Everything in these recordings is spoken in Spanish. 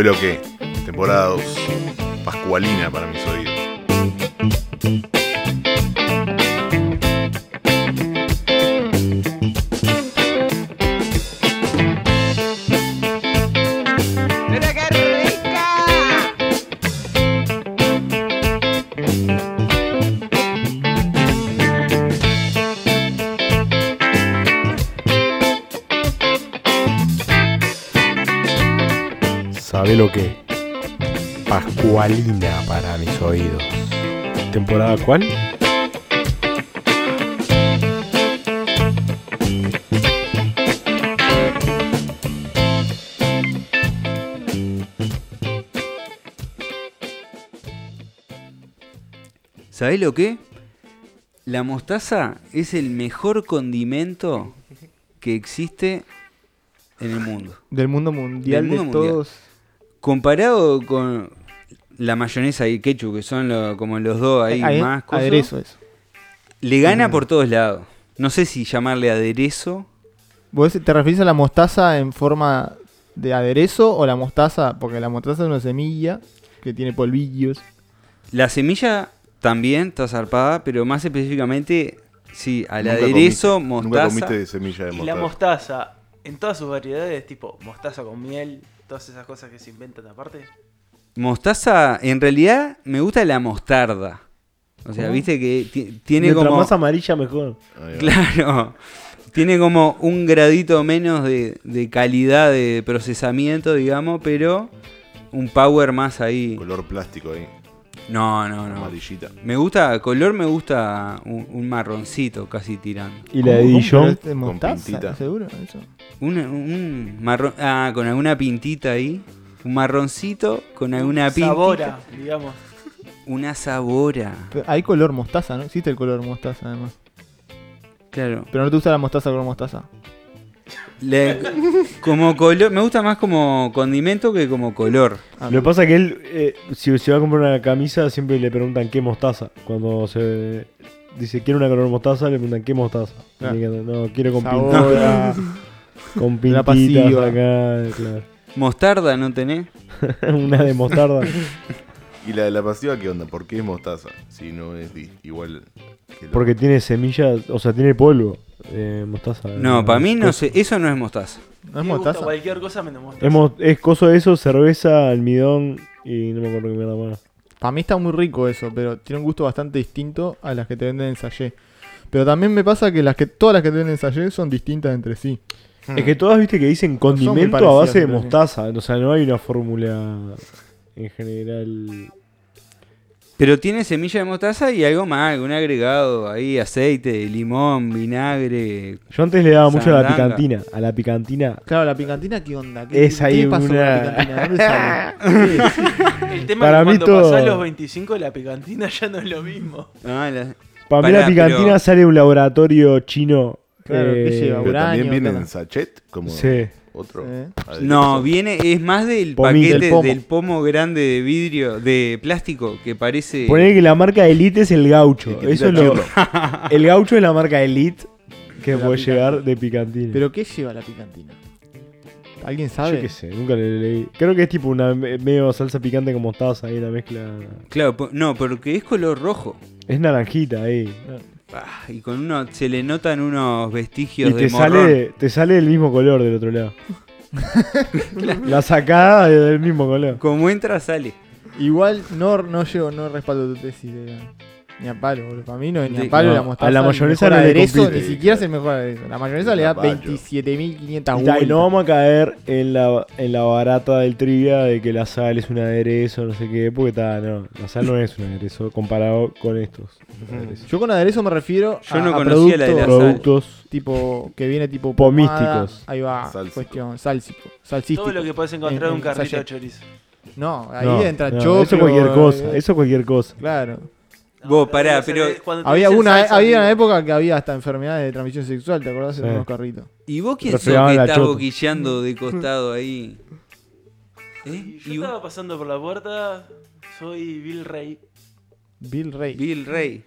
¿Sabe lo que? Temporada 2. Pascualina para mis oídos. Lo que? Pascualina para mis oídos. ¿Temporada cuál? ¿Sabés lo que? La mostaza es el mejor condimento que existe en el mundo. Del mundo mundial, Del mundo de mundial. todos. Comparado con la mayonesa y el ketchup, que son lo- como los dos ahí más cosas, aderezo eso. le gana por todos lados. No sé si llamarle aderezo. ¿Vos te referís a la mostaza en forma de aderezo o la mostaza? Porque la mostaza es una semilla que tiene polvillos. La semilla también está zarpada, pero más específicamente, sí, al Nunca aderezo, comiste- Nunca mostaza. comiste de semilla de Y la mostaza. mostaza, en todas sus variedades, tipo mostaza con miel, todas esas cosas que se inventan aparte. Mostaza, en realidad me gusta la mostarda. O sea, ¿Cómo? viste que ti- tiene Mientras como. más amarilla mejor. Claro. Tiene como un gradito menos de, de calidad de procesamiento, digamos, pero un power más ahí. Color plástico ahí. No, no, no. Amarillita. Me gusta, color me gusta un, un marroncito casi tirando. Y la de. Dijon. ¿Pero es de mostaza? pintita. ¿Seguro? Eso. Un, un marrón. Ah, con alguna pintita ahí. Un marroncito con alguna pintita. Sabora, digamos. Una sabora. Pero hay color mostaza, ¿no? Existe el color mostaza además. Claro. Pero no te gusta la mostaza color mostaza. Le- como color, me gusta más como condimento que como color. Ah, Lo que pasa es que él, eh, si se va a comprar una camisa, siempre le preguntan qué mostaza. Cuando se dice quiero una color mostaza, le preguntan qué mostaza. Dice, no, quiero con Sabor. con La pintitas pasiva. acá, claro. Mostarda, ¿no tenés? una de mostarda. ¿Y la de la pasiva qué onda? ¿Por qué es mostaza? Si no es igual que la- Porque tiene semillas, o sea, tiene polvo. Eh, mostaza. No, eh, para mí no sé, eso no es mostaza. ¿No es Me gusta mostaza? cualquier cosa menos mostaza. Es, mo- es coso de eso, cerveza, almidón y no me acuerdo qué mierda más. Para mí está muy rico eso, pero tiene un gusto bastante distinto a las que te venden en sallé. Pero también me pasa que las que todas las que te venden en sallé son distintas entre sí. Es que todas viste que dicen condimento a base de mostaza. O sea, no hay una fórmula en general. Pero tiene semilla de mostaza y algo más, algún agregado ahí, aceite, limón, vinagre. Yo antes le daba mucho a la picantina. A la picantina. Claro, la picantina, ¿qué onda? ¿Qué, Es qué ahí pasó con una- la picantina? ¿Dónde sale? El tema Para es que mí cuando todo- pasás los 25 la picantina ya no es lo mismo. Ah, la- Para mí Pará, la picantina pero- sale de un laboratorio chino. Claro, ¿qué eh, lleva? Pero uranio, también viene todo. en sachet, como Sí. otro. Sí. No, viene, es más del Pomín. paquete Del del pomo. grande de vidrio, de plástico, que parece. Poner que la marca Elite es el gaucho. El que Eso es lo. El gaucho es la marca Elite que De la puede llegar de picantina. ¿Pero qué lleva la picantina? ¿Alguien Yo sabe? qué sé, nunca le leí. Creo que es tipo una me- medio salsa picante con mostaza ahí, una mezcla. Claro, po- no, porque es color rojo. Es naranjita ahí. Ah, y con uno se le notan unos vestigios Y de te morrón. sale, te sale del mismo color del otro lado. la sacada es del mismo color. Como entra, sale. Igual no, no llevo, no respaldo tu tesis de ni a palo, boludo. Para mí no es ni a palo no, la mostaza. a la el mayonesa no le aderezo, compite. ni siquiera es el mejor aderezo. La mayonesa le da Zapallo. 27.500 Y, ta, y vueltas. no vamos a caer en la, en la barata del trivia de que la sal es un aderezo, no sé qué, porque ta, no, la sal no es un aderezo comparado con estos aderezos. Yo con aderezo me refiero Yo a, no a conocía la de la productos. Productos. tipo que viene tipo Pomísticos. pomada. Ahí va, cuestión, sálsico, salsístico. Todo lo que puedes encontrar En- en un carrito de chorizo. No, ahí No, entra no, choclo. Eso cualquier cosa, eh, eso cualquier cosa. Claro. Vos, pará, pero Había una, salsa, había una época que había hasta enfermedades de transmisión sexual, ¿te acordás? En Sí. unos carritos. ¿Y vos quién sos que chota. boquilleando de costado ahí? ¿Eh? Y yo ¿Y vos? estaba pasando por la puerta, soy Bill Rey. Bill Rey. Bill Rey.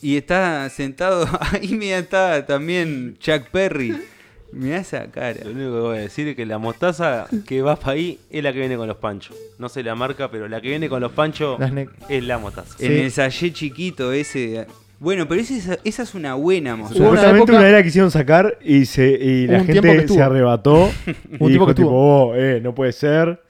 Y está sentado, ahí mira está también Chuck Perry. Mirá esa cara. Lo único que voy a decir es que la mostaza que va para ahí es la que viene con los panchos. No sé la marca, pero la que viene con los panchos es la mostaza. Sí. En el sallé chiquito ese. Bueno, pero esa, esa es una buena mostaza. Hubo una Supuestamente época- una vez la quisieron sacar y, se, y la un que gente se arrebató. y tiempo dijo que tipo. "Oh, eh, no puede ser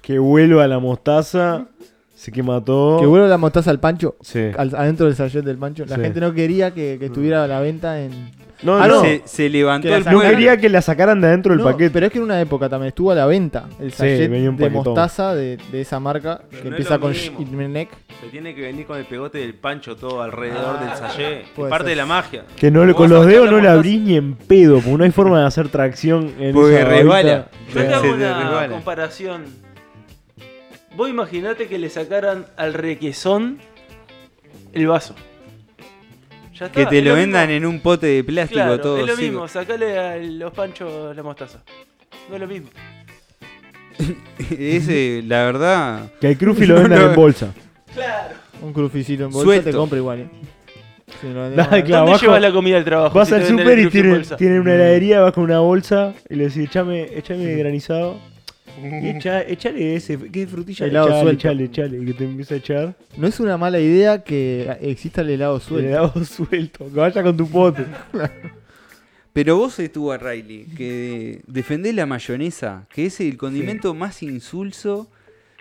que vuelva la mostaza, se quema todo. Que vuelva la mostaza al pancho. Sí. al- adentro del sachet del pancho. La Sí. gente no quería que, que estuviera a la venta en. No, Ah, no. Se, se levantó Que el no quería que la sacaran de adentro del No, paquete. Pero es que en una época también estuvo a la venta el Sí, sachet venía un de mostaza de, de esa marca Pero que no es empieza con. Schminek. Se tiene que venir con el pegote del pancho todo alrededor del sallé. Es puede parte ser. de la magia. Que no con los dedos no la abrís ni en pedo, porque no hay forma de hacer tracción en Porque esa resbala. Yo te hago una comparación. Vos imaginate que le sacaran al requesón el vaso. Ya está, Que te lo mismo. vendan en un pote de plástico Claro, todo es lo seco. mismo, sacale a los panchos la mostaza. No es lo mismo. Ese, la verdad. Que el crufi lo vendan No, no. en bolsa. Claro. Un cruficito en bolsa Suelto. te compra igual. eh. Si lo vendemos Dale, acá. claro. ¿Dónde llevas la comida al trabajo? Vas si al super y tienen, tienen una heladería, vas con una bolsa y le decís, echame, echame granizado. Echa, echale ese, ¿qué frutilla? Helado echale, suelto. echale, echale. Que te empieza a echar No es una mala idea que exista el helado el suelto. helado suelto. Que vaya con tu pote. Pero vos estuvo a Riley, que defendés la mayonesa, que es el condimento más insulso.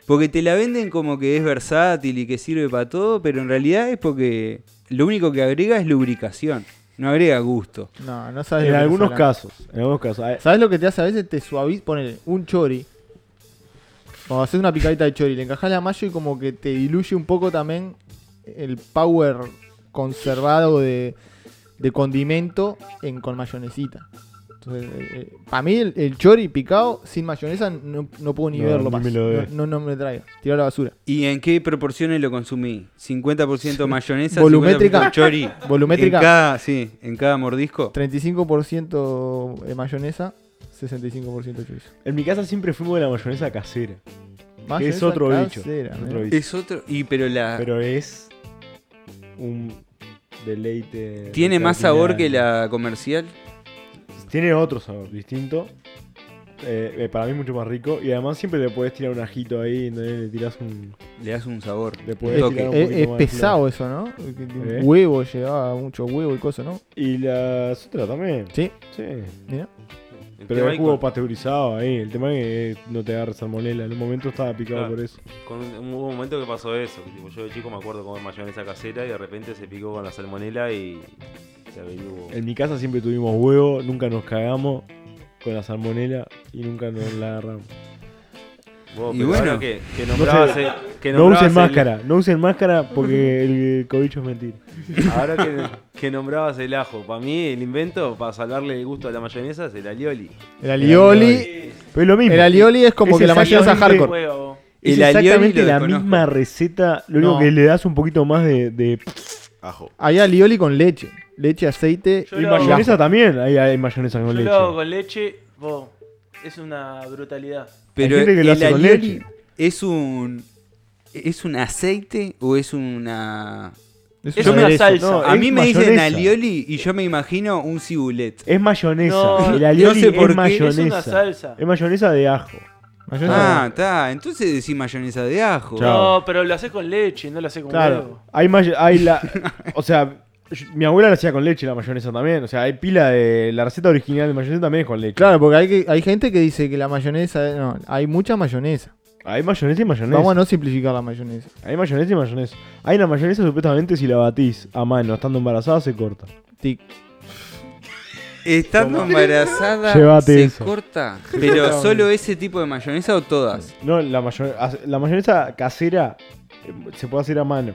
Porque te la venden como que es versátil y que sirve para todo, pero en realidad es porque lo único que agrega es lubricación, no agrega gusto. No, no sabes En algunos casos. En algunos casos. ¿Sabes lo que te hace a veces? Te suaviza, ponele un chori. Cuando haces una picadita de chori, le encajas la mayo y como que te diluye un poco también el power conservado de, de condimento en, con mayonesita. Entonces, para mí el, el chori picado sin mayonesa no, no puedo ni No, verlo ni más. me lo no, no, no me traiga. Tiro a la basura. ¿Y en qué proporciones lo consumí? ¿50% mayonesa? Volumétrica. 50% chori. Volumétrica. En cada, sí, en cada mordisco. 35% de mayonesa, 65% chorizo. En mi casa siempre fuimos de la mayonesa casera. Que es otro bicho. casera, Otro ¿eh? bicho. Es otro. Y pero la. Pero es un deleite. ¿Tiene más sabor que la comercial? Tiene otro sabor distinto. Eh, eh, para mí mucho más rico. Y además siempre le puedes tirar un ajito ahí. ¿no? Le tiras un. Le das un sabor. Le toque. tirar un Es, es pesado eso, ¿no? ¿Eh? Huevo, llevaba mucho huevo y cosas, ¿no? Y las otras también. Sí, Sí. mira. El Pero ahí jugo con- pasteurizado ahí. El tema es que no te agarra salmonela. En un momento estaba picado Claro. por eso. Con un, hubo un momento que pasó eso. tipo, yo de chico me acuerdo comer mayonesa casera y de repente se picó con la salmonela y se averiguó. En mi casa siempre tuvimos huevo. Nunca nos cagamos con la salmonela. Y nunca nos la agarramos. Y pero bueno. que, que nombrabas el- que No usen el- máscara. No usen máscara porque el cobicho es mentira. Ahora que, que nombrabas el ajo, para mí el invento para salvarle el gusto a la mayonesa es el alioli. El alioli. Pero es lo mismo. El alioli es como Es que la mayonesa exactamente- hardcore. Es El exactamente la desconozco. misma receta. Lo único No. que le das un poquito más de. de- Ajo. Hay alioli con leche. Leche, aceite Yo y hago- mayonesa también. Hay, hay mayonesa con Yo leche. lo hago con leche, vos. Es una brutalidad. Pero gente que lo el hace con alioli leche. es un. ¿Es un aceite o es una.? Es Es un una aderezo. salsa. No, A es mí me dicen mayonesa. alioli y yo me imagino un cibulet. Es mayonesa. No, el alioli no sé por es qué, mayonesa. Es una salsa. Es mayonesa de ajo. Mayonesa. Ah, está. Entonces decís mayonesa de ajo. Chao. No, pero lo haces con leche, no lo haces con Claro. huevo. Hay, may- hay la. O sea. Mi abuela la hacía con leche la mayonesa también. O sea, hay pila de. La receta original de mayonesa también es con leche. Claro, porque hay, que, hay gente que dice que la mayonesa. No, hay mucha mayonesa. Hay mayonesa y mayonesa. Vamos a no simplificar la mayonesa. Hay mayonesa y mayonesa. Hay una mayonesa supuestamente si la batís a mano estando embarazada se corta. Tic. Estando embarazada Llévate se eso. corta. Pero solo ese tipo de mayonesa o todas. No, la, mayo- la mayonesa casera eh, se puede hacer a mano.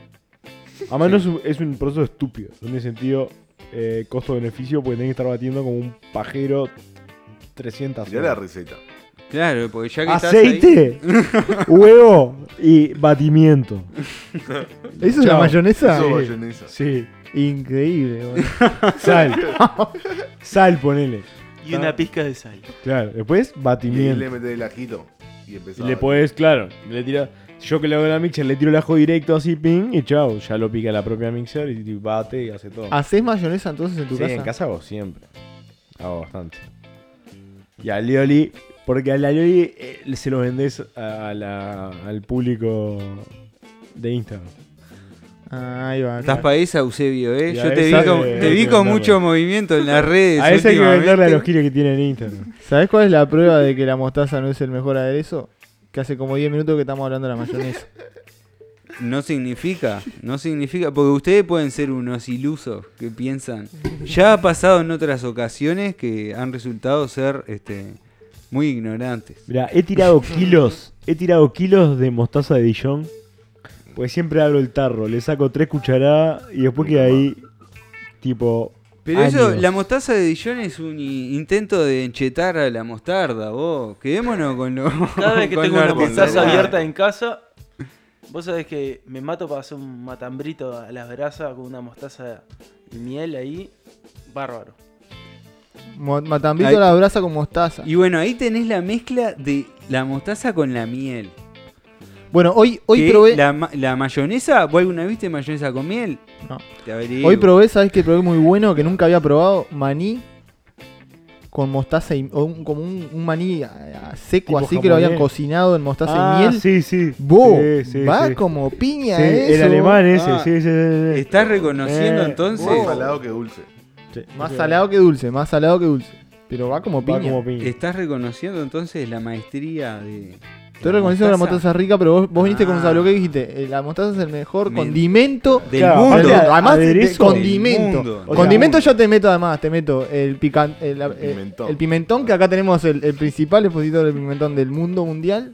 A mano es, un, es un proceso estúpido. No tiene sentido eh, costo-beneficio porque tenés que estar batiendo como un pajero 300 Mirá la horas. receta. Claro, porque ya que estás ahí- Aceite, huevo y batimiento. ¿Eso es Chao. la mayonesa? Eso Sí. mayonesa. Sí, Increíble, boludo. sal. sal, ponele. Y una pizca de sal. Claro, después Y ahí batimiento. le metés el ajito. Y Y empezás le podés, claro, le tira, yo que le hago la mixer, le tiro el ajo directo así, ping, y chao, ya lo pica la propia mixer y, bate y hace todo. ¿Hacés mayonesa entonces en tu sí, casa? en casa hago siempre. Hago bastante. Y al alioli, porque al alioli eh, se lo vendés a la- al público de Instagram. Ah, ahí va. Estás claro. para esa, Eusebio, ¿eh? Yo te vi con, te vi que con mucho movimiento en las redes. A ese hay que venderle a los giles que tienen en Instagram. ¿Sabés cuál es la prueba de que la mostaza no es el mejor aderezo? Que hace como 10 minutos que estamos hablando de la mayonesa. No significa, no significa, porque ustedes pueden ser unos ilusos que piensan. Ya ha pasado en otras ocasiones que han resultado ser este, muy ignorantes. Mira, he tirado kilos, he tirado kilos de mostaza de Dijon. Pues siempre abro el tarro, le saco tres cucharadas y después queda ahí, tipo. Pero eso, la mostaza de Dijon es un intento de enchetar a la mostarda, vos. Quedémonos con lo. Cada vez que tengo una mostaza abierta en casa, vos sabés que me mato para hacer un matambrito a las brasas con una mostaza y miel ahí. Bárbaro. Ahí- a la brasa con mostaza. Y bueno, ahí tenés la mezcla de la mostaza con la miel. Bueno, hoy, hoy Que probé. La, ma- la mayonesa, ¿vos alguna vez viste mayonesa con miel? No. Te averiguo. Hoy probé, ¿sabes qué probé muy bueno? Que nunca había probado. Maní con mostaza y. o un- como un, un maní ah, seco, Tipo así que lo habían cocinado en mostaza Ah, y miel. sí, sí. Vos, Sí, sí, va sí. como piña Sí, eso. el alemán ese, Ah. sí, sí, sí, sí. ¿Estás reconociendo Eh, entonces? Más salado que dulce. Sí, Más salado que dulce, más salado que dulce. Pero va como Va piña. como piña. ¿Estás reconociendo entonces la maestría de. Estoy reconociendo que la mostaza es rica, pero vos, vos viniste con un Ah. sablo que dijiste. eh, La mostaza es el mejor Me- condimento Del Claro, mundo? Además, de- condimento. Del mundo. O sea, condimento yo te meto además, te meto el, pican, el, el- pimentón. el pimentón, que acá tenemos el, el principal expositor del pimentón del mundo mundial.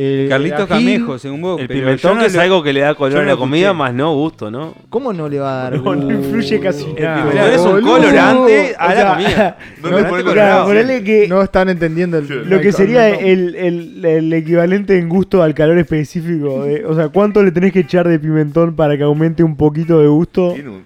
El- Carlitos el ají. Camejo, según vos. El pero pimentón yo no que es lo- algo que le da color a la comida, más no gusto, ¿no? ¿Cómo no le va a dar? No, influye casi El nada. pimentón es un boludo. colorante a O la sea, comida. No No, le pone Claro, colorado. ponele que No están entendiendo el, lo que el sería el, el- el equivalente en gusto al calor específico. de- o sea, ¿cuánto le tenés que echar de pimentón para que aumente un poquito de gusto? Un-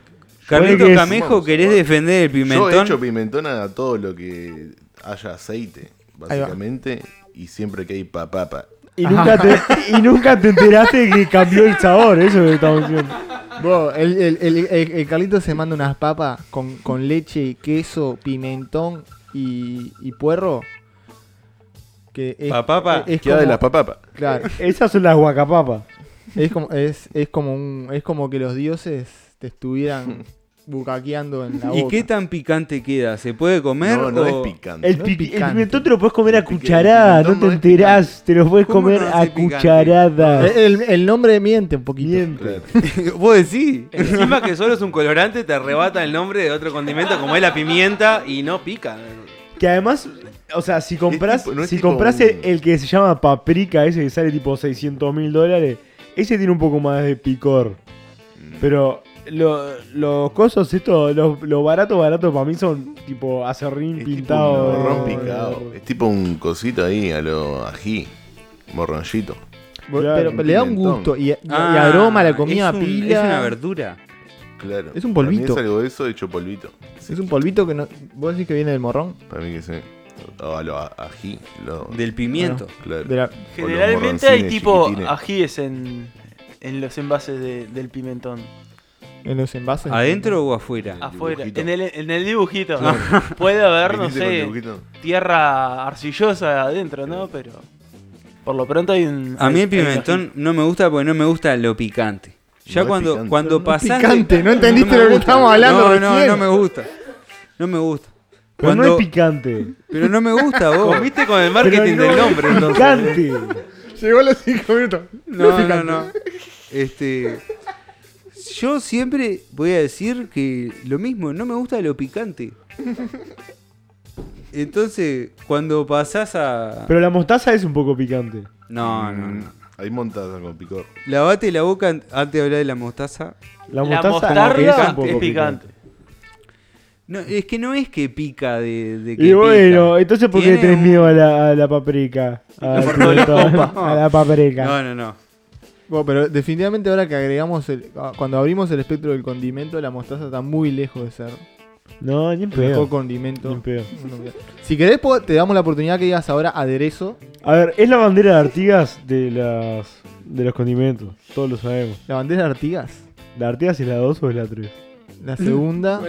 Carlitos Camejo, ¿querés defender el Yo he pimentón? hecho pimentón a todo lo que haya aceite, básicamente. Y siempre que hay papapa. Y nunca, te, y nunca te enteraste que cambió el sabor, eso es lo que estamos diciendo. Vos, el, el, el, el- el Carlito se manda unas papas con, con leche, queso, pimentón y, y puerro. Que es, Papapa. es Queda de las papapas. Claro, Esas son las guacapapas. es como, es, es como un, es como que los dioses te estuvieran bucaqueando en la boca. ¿Y qué tan picante queda? ¿Se puede comer? No, no o- es picante. El, No es el pimentón te lo puedes comer a cucharadas, no te enterás, te lo puedes ¿Cómo comer no a picante? cucharadas. El, el nombre miente un poquito. Miente. Claro. ¿Vos decís? Encima que solo es un colorante, te arrebata el nombre de otro condimento como es la pimienta y no pica. Que además, o sea, si compras, tipo- no es si compras un- el, el que se llama paprika, ese que sale tipo 600 mil dólares, ese tiene un poco más de picor. Mm. Pero lo- los cosas, esto, los lo barato, barato para mí son tipo acerrín Es tipo pintado. un morrón de- picado. Es tipo un cosito ahí a lo ají. Morroncito. Pero, Claro, pero le da un gusto y, y- y Ah, aroma a la comida es un- pila. Es una verdura. Claro. Es un Para mí polvito. es algo de eso hecho polvito. Es un polvito que no. ¿Vos decís que viene del morrón? Para mí que sí. O a lo a- ají. Lo, Del pimiento. claro. De la- Generalmente hay tipo ajíes en, en los envases de- del pimentón. En los envases. ¿Adentro o afuera? Afuera, en el, en el dibujito. Puede haber, no ¿Viniste con sé, tierra arcillosa adentro, ¿no? Pero por lo pronto hay un... A mí el pimentón no me gusta porque no me gusta lo picante. Ya No cuando, picante. cuando No pasás. picante, no entendiste me lo que gusta. estábamos hablando No, no, recién. no me gusta. No me gusta. Pero Cuando- no es picante. pero no me gusta vos. Comiste con el marketing no del es nombre, entonces. picante. Llegó a los 5 minutos. No, no, no. Este. Yo siempre voy a decir que lo mismo, no me gusta lo picante. Entonces, cuando pasás a. Pero la mostaza es un poco picante. No, no, Mm, no. Hay montaza con picor. Lavate la boca an- antes de hablar de la mostaza. La La mostaza es un mostarda poco es picante. No, es que no es que pica de, de que Y bueno, pica. entonces ¿por qué Tiene tenés un- miedo a la, a la paprika? Pimentón, copa. a la paprika. No, no, no. Bueno, pero definitivamente ahora que agregamos el, ah, cuando abrimos el espectro del condimento, la mostaza está muy lejos de ser No, ni en pedo. condimento. Ni. Si querés, te damos la oportunidad que digas ahora aderezo. A ver, es la bandera de Artigas de las de los condimentos. Todos lo sabemos. La bandera de Artigas. ¿La Artigas es la 2 o es la 3? La segunda.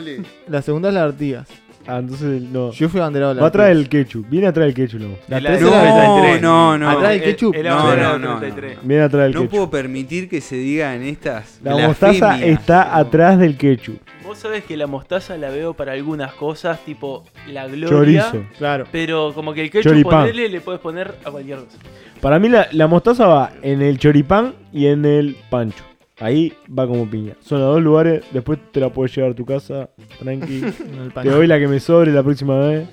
la segunda es la de Artigas. Ah, entonces no. Yo fui abanderado de la Va atrás del ketchup. Viene atrás del ketchup, no. La tres era- 33. No, no, Atrás del El- ketchup. el No, abanderado no, no, 33. Viene atrás del No ketchup. puedo permitir que se digan estas. La mostaza blasfemias. está atrás del ketchup. Vos sabés que la mostaza la veo para algunas cosas, tipo la gloria. Chorizo. Claro. Pero como que el ketchup Choripán. ponele, le puedes poner a cualquier cosa. Para mí la, la mostaza va en el choripán y en el pancho. Ahí va como piña. Son los dos lugares. Después te la puedes llevar a tu casa. Tranqui. te doy la que me sobre la próxima vez.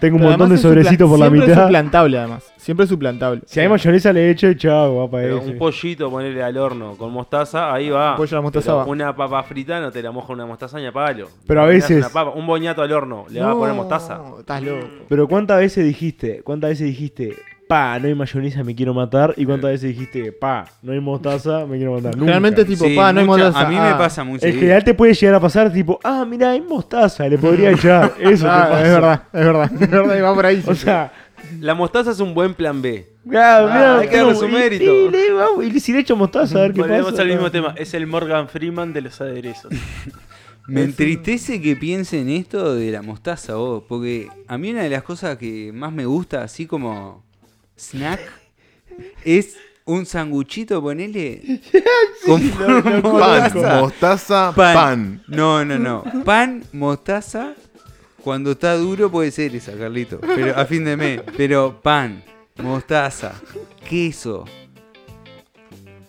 Tengo un Pero montón de además es supla- sobrecitos por la siempre es mitad. suplantable, además. Siempre es suplantable. Si hay mayonesa le echo chao, va para Pero ese. un pollito, ponerle al horno con mostaza, ahí va. Pollo a la mostaza Pero va. Una papa frita no te la moja una mostaza ni a palo. Pero a Le das veces- una papa, un boñato al horno, le vas a poner mostaza. Estás loco. Pero ¿cuántas veces dijiste? ¿Cuántas veces dijiste? Pa, no hay mayonesa, me quiero matar. ¿Y cuántas veces dijiste? Pa, no hay mostaza, me quiero matar? Nunca. Generalmente es tipo, Sí, pa, no hay mucha- mostaza. A mí ah. me pasa muy En general te puede llegar a pasar tipo, ah, mira, hay mostaza, le podría echar. Eso te Ah, pasa. es verdad, es verdad. Es verdad, y va por ahí. O sea, La mostaza es un buen plan B. mira, hay que darle su y- mérito. Y, le- vamos, y si le echo mostaza, a ver qué Volvemos pasa. al mismo tema. Es el Morgan Freeman de los aderezos. Me entristece que piensen esto de la mostaza vos, porque a mí una de las cosas que más me gusta, así como snack, es un sanguchito, ponele, con Pan, mostaza. Pan. pan. No, no, no. Pan, mostaza, cuando está duro puede ser esa, Carlito, pero a fin de mes. Pero pan, mostaza, queso,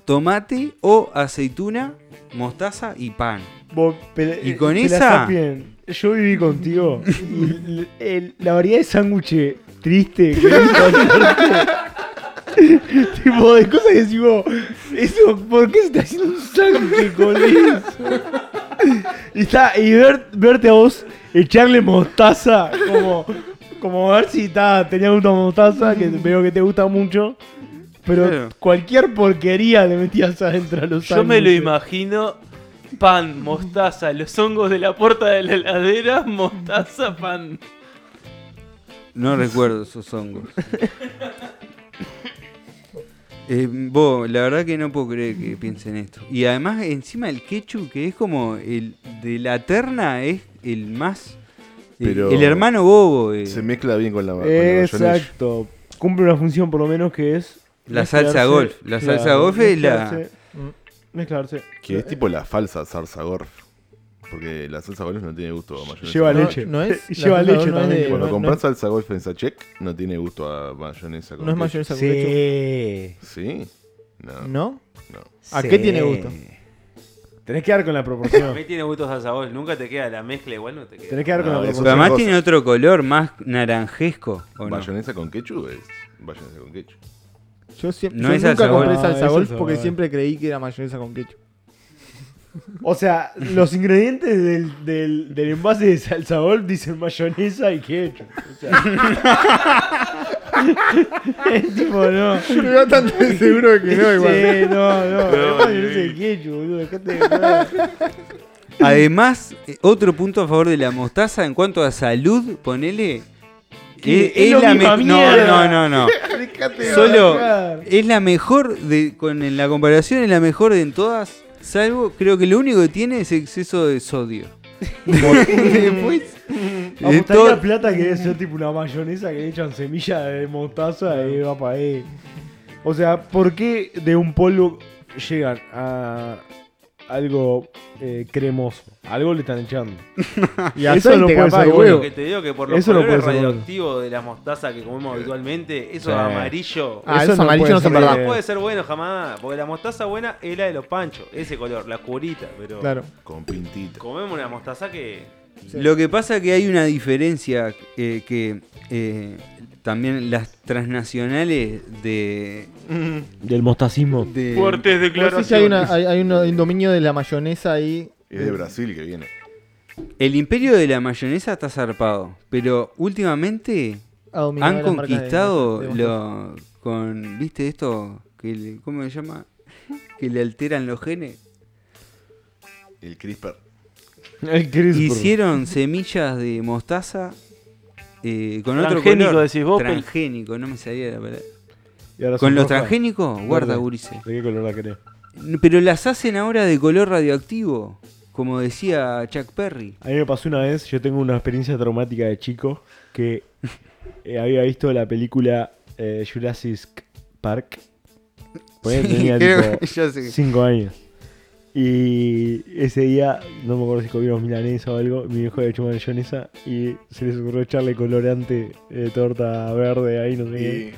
tomate o aceituna, mostaza y pan. Vos, pero, Y eh, con esa-. Yo viví contigo. y el- el- la variedad de sándwiches triste Tipo, de cosas que decimos, eso, ¿por qué se está haciendo un sándwich con eso? Y, está, y ver- verte a vos echarle mostaza, como, como a ver si está, tenía gusto mostaza, que veo que te gusta mucho. Pero Claro. cualquier porquería le metías adentro a los Yo me lo imagino. Pan, mostaza, los hongos de la puerta de la heladera, mostaza, pan. No recuerdo esos hongos. Eh, vos, la verdad que no puedo creer que piensen esto. Y además, encima el ketchup, que es como el de la terna, es el más. el- Pero el, hermano bobo. eh. Se mezcla bien con la, con. Exacto. Cumple una función por lo menos que es. La salsa golf. La salsa golf es la- mezclarse- Mezclarse. Que es tipo la falsa salsa gorf. Porque la salsa golf no tiene gusto a mayonesa. Lleva No, leche. no es- Lleva la salsa leche no es también. de- Cuando no- compras no- salsa golf en Sachek, no tiene gusto a mayonesa. con No es mayonesa con ketchup. Sí. ¿Sí? No. ¿No? no. ¿A qué tiene gusto? Tenés que dar con la A proporción. mí tiene gustos salsa golf, nunca te queda la mezcla, igual no te queda. Tenés que dar con No, la eso Pero proporción. además cosa. tiene otro color, más naranjesco. ¿o no? Mayonesa con ketchup es mayonesa con ketchup. Yo, siempre, No yo es nunca salsa compré salsa es golf salsa porque golf. siempre creí que era mayonesa con ketchup. O sea, los ingredientes del, del, del envase de salsa golf dicen mayonesa y ketchup. O sea. es tipo, no. Estoy bastante seguro de que no, igual. Sí, no, no. No, es mayonesa y ketchup, boludo. Dejate de. Además, eh, otro punto a favor de la mostaza en cuanto a salud, ponele. ¿Qué? Es, Es la misma me- no, no, no, no. Dejate de Solo es la mejor de con en la comparación es la mejor de en todas, salvo creo que lo único que tiene es exceso de sodio. Después Apostaría todo- plata que debe ser tipo una mayonesa que le echan semilla de mostaza y va para ahí. O sea, ¿por qué de un polvo llegan a algo eh, cremoso? Algo le están echando. Y Eso no puede ser bueno. que te digo que por los Eso no colores puede ser bueno. radioactivos de la mostaza que comemos habitualmente, eso Sí. amarillo. Ah, Eso esos no puede no ser. verdad. No puede ser bueno jamás, porque la mostaza buena es la de los panchos, ese color, la curita, pero Claro. Con pintita. comemos una mostaza que Lo que pasa que hay una diferencia eh, que eh, también las transnacionales de, Del mostacismo. de- Fuertes No sé declaraciones. si hay, una, hay, hay un, un dominio de la mayonesa ahí. Es de Brasil que viene. el imperio de la mayonesa está zarpado, pero últimamente han de- conquistado de lo con viste esto que le- cómo se llama que le alteran los genes El CRISPR. El CRISPR. hicieron semillas de mostaza eh, con otro Transgénico, color decís vos, Pel. transgénico no me salía la palabra Y ahora con los transgénicos guarda gurises ¿De qué color la querés? pero las hacen ahora de color radioactivo como decía Chuck Perry. A mí me pasó una vez, yo tengo una experiencia traumática de chico, que eh, había visto la película eh, Jurassic Park. Pues tenía creo tipo que ya sé. 5 años. Y ese día, no me acuerdo si comimos milanesa o algo, mi viejo había hecho mayonesa y se les ocurrió echarle colorante de torta verde ahí, no sé qué.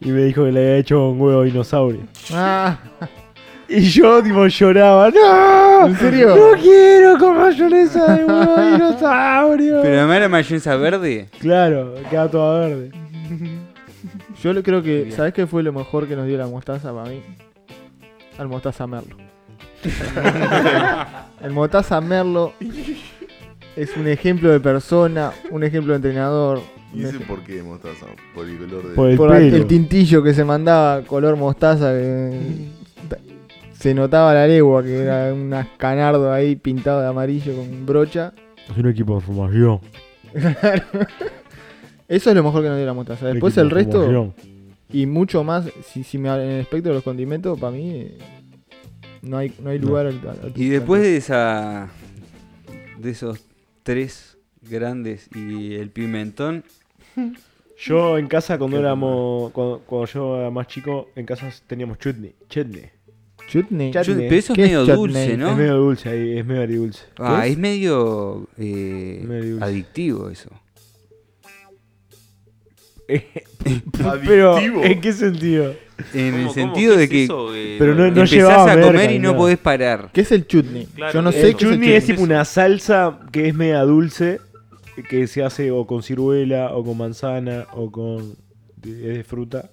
Y me dijo que le había hecho un huevo dinosaurio. Ah, Y yo, tipo, lloraba. ¡No! ¿En serio? ¡No quiero con mayonesa de huevo dinosaurio! Pero además era mayonesa verde. Claro, queda toda verde. yo creo que. ¿sabes qué fue lo mejor que nos dio la mostaza para mí? Al mostaza Merlo. El mostaza Merlo es un ejemplo de persona, un ejemplo de entrenador. ¿Y ese por qué mostaza? Por el color de. Por el por el, pelo. el tintillo que se mandaba color mostaza que se notaba a la legua que era un canardo ahí pintado de amarillo con brocha. Es un equipo de formación. Eso es lo mejor que nos dio la mostaza. Después el de resto formación. y mucho más, si, si me en el espectro de los condimentos, para mí eh, no hay, no hay lugar al, al- al- Y después de esa. de esos tres grandes y el pimentón. Yo en casa cuando éramos. Cuando, cuando yo era más chico, en casa teníamos chutney. Chutney. Chutney. Chutney. Pero eso es ¿Qué es medio dulce, ¿no? Es medio dulce ahí, es medio agridulce. Ah, ¿Qué es medio. eh, Medio dulce. adictivo eso. Pero, Adictivo. ¿en qué sentido? En ¿Cómo- el sentido ¿Qué de es que eso que Pero no- no empezás a merca comer y no nada. podés parar. ¿Qué es el chutney? Claro, Yo no el sé El qué es el chutney es tipo una salsa que es media dulce, que se hace o con ciruela, o con manzana, o con. es de fruta.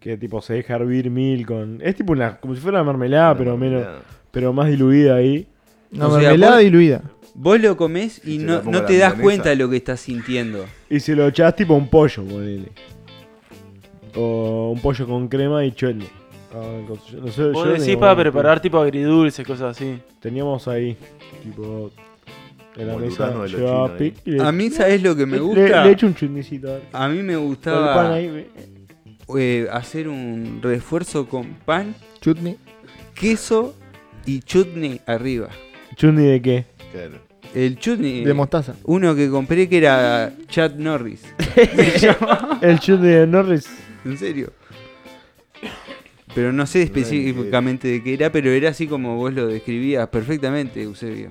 Que tipo se deja hervir mil con. Es tipo una. como si fuera una mermelada, pero menos. pero más diluida ahí. Una O sea, mermelada vos- diluida. Vos lo comés y Y se no, la pongo no a te das milanesa. cuenta de lo que estás sintiendo. Y se lo echás tipo a un pollo, ponele. O un pollo con crema y chutney. Ah, con- no sé, Vos yo decís tengo- para preparar tipo agridulce, cosas así. Teníamos ahí, tipo. En la Como el mesa de los llevaba chinos ahí. pic y le, A mí, ¿sabés lo que me le- gusta? Le, echo un chutneycito. a ver. A mí me Con el pan gustaba ahí. eh, hacer un refuerzo con pan, Chutney. queso y chutney arriba. ¿Chutney de qué? Claro. El chutney. De mostaza. uno que compré que era Chad Norris. El chutney de Norris. En serio. Pero no sé específicamente de qué era, pero era así como vos lo describías perfectamente, Eusebio.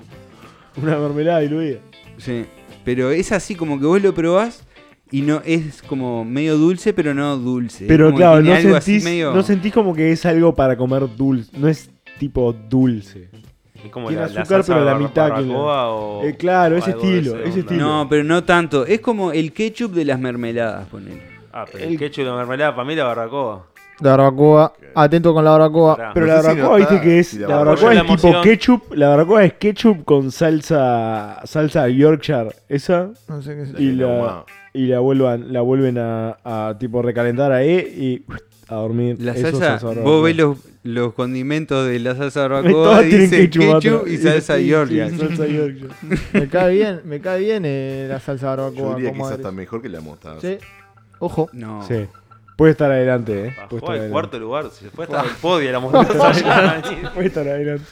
Una mermelada diluida. Sí. Pero es así como que vos lo probás y no es como medio dulce, pero no dulce. Pero claro, no sentís, medio- no sentís como que es algo para comer dulce. No es tipo dulce. Es como Tiene la, azúcar, pero la mitad que la- o- Eh, claro, o ese estilo, ese estilo. No, pero no tanto. Es como el ketchup de las mermeladas, poner. Ah, pero El- el ketchup de la mermelada para mí la barbacoa. La barbacoa. Atento con la barbacoa. Pará. Pero No la sé si barbacoa, viste que es. si La la barbacoa barbacoa es es la tipo emoción. ketchup. La barbacoa es ketchup con salsa. Salsa Yorkshire. Esa. No sé qué es. La Y la-. Y la vuelvan, la vuelven a, a tipo recalentar ahí y a dormir. La Eso es salsa, barbacoa. vos ves los, los condimentos de la salsa Todas barbacoa y tienen dice ketchup, y salsa Sí, sí, Yorkshire. salsa Yorkshire. Me cae bien, me cae bien eh, la salsa Yo barbacoa. diría que como esa eres. está mejor que la mostaza. Sí. Ojo. No. Sí. Puede estar adelante, eh. Bajó Puede estar al adelante. cuarto lugar, se fue hasta el podio la mostaza. Puede estar adelante.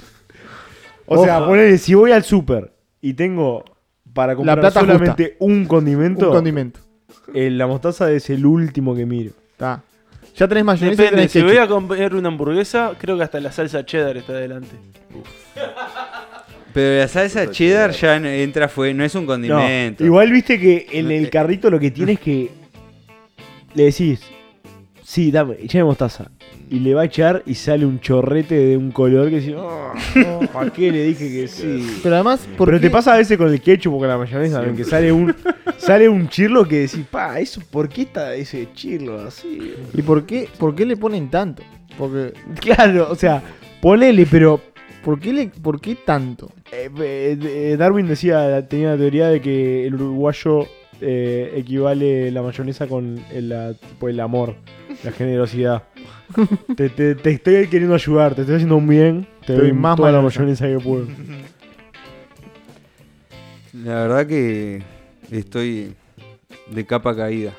O sea, ponele, si voy al súper y tengo para comprar plata solamente un Un condimento, condimento. eh, la mostaza es el último que miro. Está. Ya tenés mayonesa y Depende, tenés si ketchup. voy a comer una hamburguesa, creo que hasta la salsa cheddar está adelante. Pero la salsa cheddar ya no entra, fue, no es un No, condimento. igual viste que en el eh. carrito lo que tienes que le decís, sí, dame, echame mostaza. Y le va a echar y sale un chorrete de un color que decís, oh, no, ¿para qué le dije que sí? Pero además, ¿por Pero qué? te pasa a veces con el ketchup o con la mayonesa, también, que sale un sale un chirlo que decís, pa, eso, ¿por qué está ese chirlo así? ¿Y por qué, por qué le ponen tanto? Porque, Claro, o sea, ponele, pero ¿por qué, le, por qué tanto? eh, eh, Darwin decía, tenía la teoría de que el uruguayo eh, equivale la mayonesa con el, la- tipo, el amor, la generosidad. te, te- te estoy queriendo ayudar, te estoy haciendo un bien, te doy más toda la mayonesa. mayonesa que puedo. La verdad que estoy de capa caída.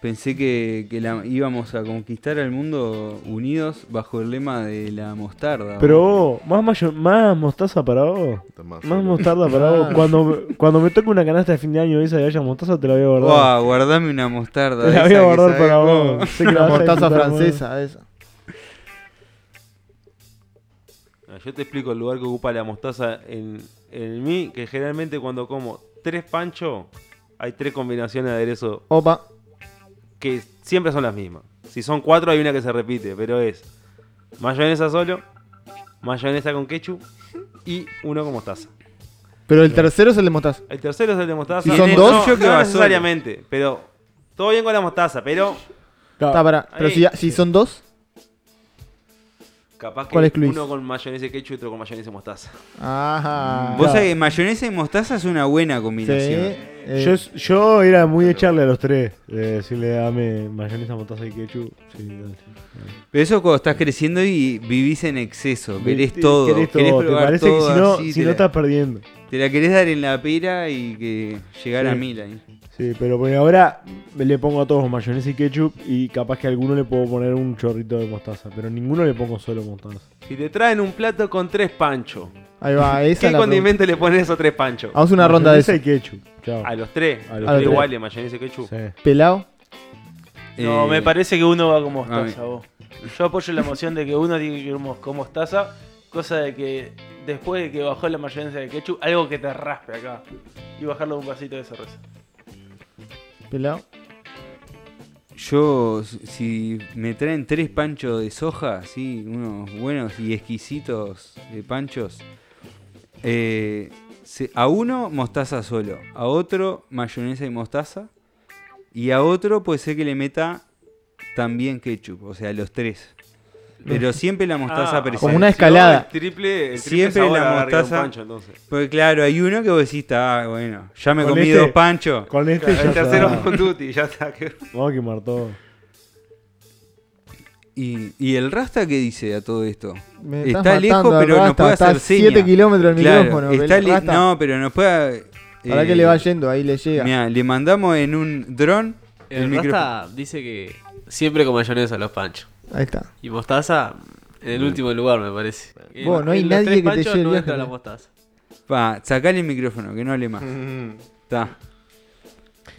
Pensé que, que la- íbamos a conquistar al mundo unidos bajo el lema de la mostarda. Pero vos, más, mayo- más mostaza para vos. Más mostarda para vos. Cuando, cuando me toque una canasta de fin de año esa y haya mostaza, te la voy a guardar. Guau, guardame una mostarda. te la voy a guardar para cómo. vos. Sé que la Una vas a mostaza disfrutar, francesa, esa. Ah, Yo te explico el lugar que ocupa la mostaza en, en mí, que generalmente cuando como tres panchos, hay tres combinaciones de aderezo Opa. Que siempre son las mismas. Si son cuatro, hay una que se repite, pero es mayonesa solo, mayonesa con ketchup y uno con mostaza. Pero el tercero es el de mostaza. El tercero es el de mostaza. Si son dos, no, yo no necesariamente, pero todo bien con la mostaza, pero Está, pará. Pero si, si son dos. Capaz ¿Cuál que uno con mayonesa y ketchup y otro con mayonesa y mostaza. Ajá. Vos Claro. sabés que mayonesa y mostaza es una buena Sí. combinación. eh, Yo, yo era muy de echarle a los tres. De decirle, dame mayonesa, mostaza y ketchup. Sí, dale. Pero eso cuando estás creciendo y vivís en exceso. Querés Te- todo. querés querés todo, Te probar parece todo que si no, si te, no la, estás perdiendo. te la querés dar en la pera y que llegar a mil ahí. Sí, pero por ahora le pongo a todos mayonesa y ketchup y capaz que a alguno le puedo poner un chorrito de mostaza, pero ninguno le pongo solo mostaza. Si te traen un plato con tres panchos, Ahí va, esa ¿qué la pregunta. condimento le pones a esos tres panchos? Vamos a una ronda de Mayonesa eso. y ketchup. Chao. A los tres. A los A los tres. iguales, mayonesa y ketchup. Sí. Pelado. No, Eh, me parece que uno va con mostaza, vos. Yo apoyo la emoción de que uno tiene que ir con mostaza, cosa de que después de que bajó la mayonesa de ketchup, algo que te raspe acá. Y bajarlo un vasito de cerveza. Pelado. Yo, si me traen tres panchos de soja, sí, unos buenos y exquisitos de panchos, eh, a uno mostaza solo, a otro mayonesa y mostaza, y a otro puede ser que le meta también ketchup, o sea, los tres. Pero siempre la mostaza Ah, presente. Como una si escalada. no, el triple, el triple Siempre sabor la mostaza- pancho, entonces. Porque claro, hay uno que vos decís, ah, bueno, ya me Con comí este- dos panchos. Con este ya El tercero está. con Duty, ya está. que- Vamos a quemar todo. Y, y el Rasta qué dice a todo esto? Me Está lejos, pero nos Rasta, puede está hacer a seña. 7 kilómetros del Claro, micrófono. está Rasta. no, pero nos puede. Para eh, que le va yendo, ahí le llega. Mirá, le mandamos en un dron el, El micrófono. Rasta dice que siempre con mayonesa los panchos. Ahí está. Y mostaza en el último lugar, me parece. Vos, no hay en los nadie tres que te panchos lleve el no viaje, entra la ¿no? mostaza. Pa, sacale el micrófono, que no hable más. Está.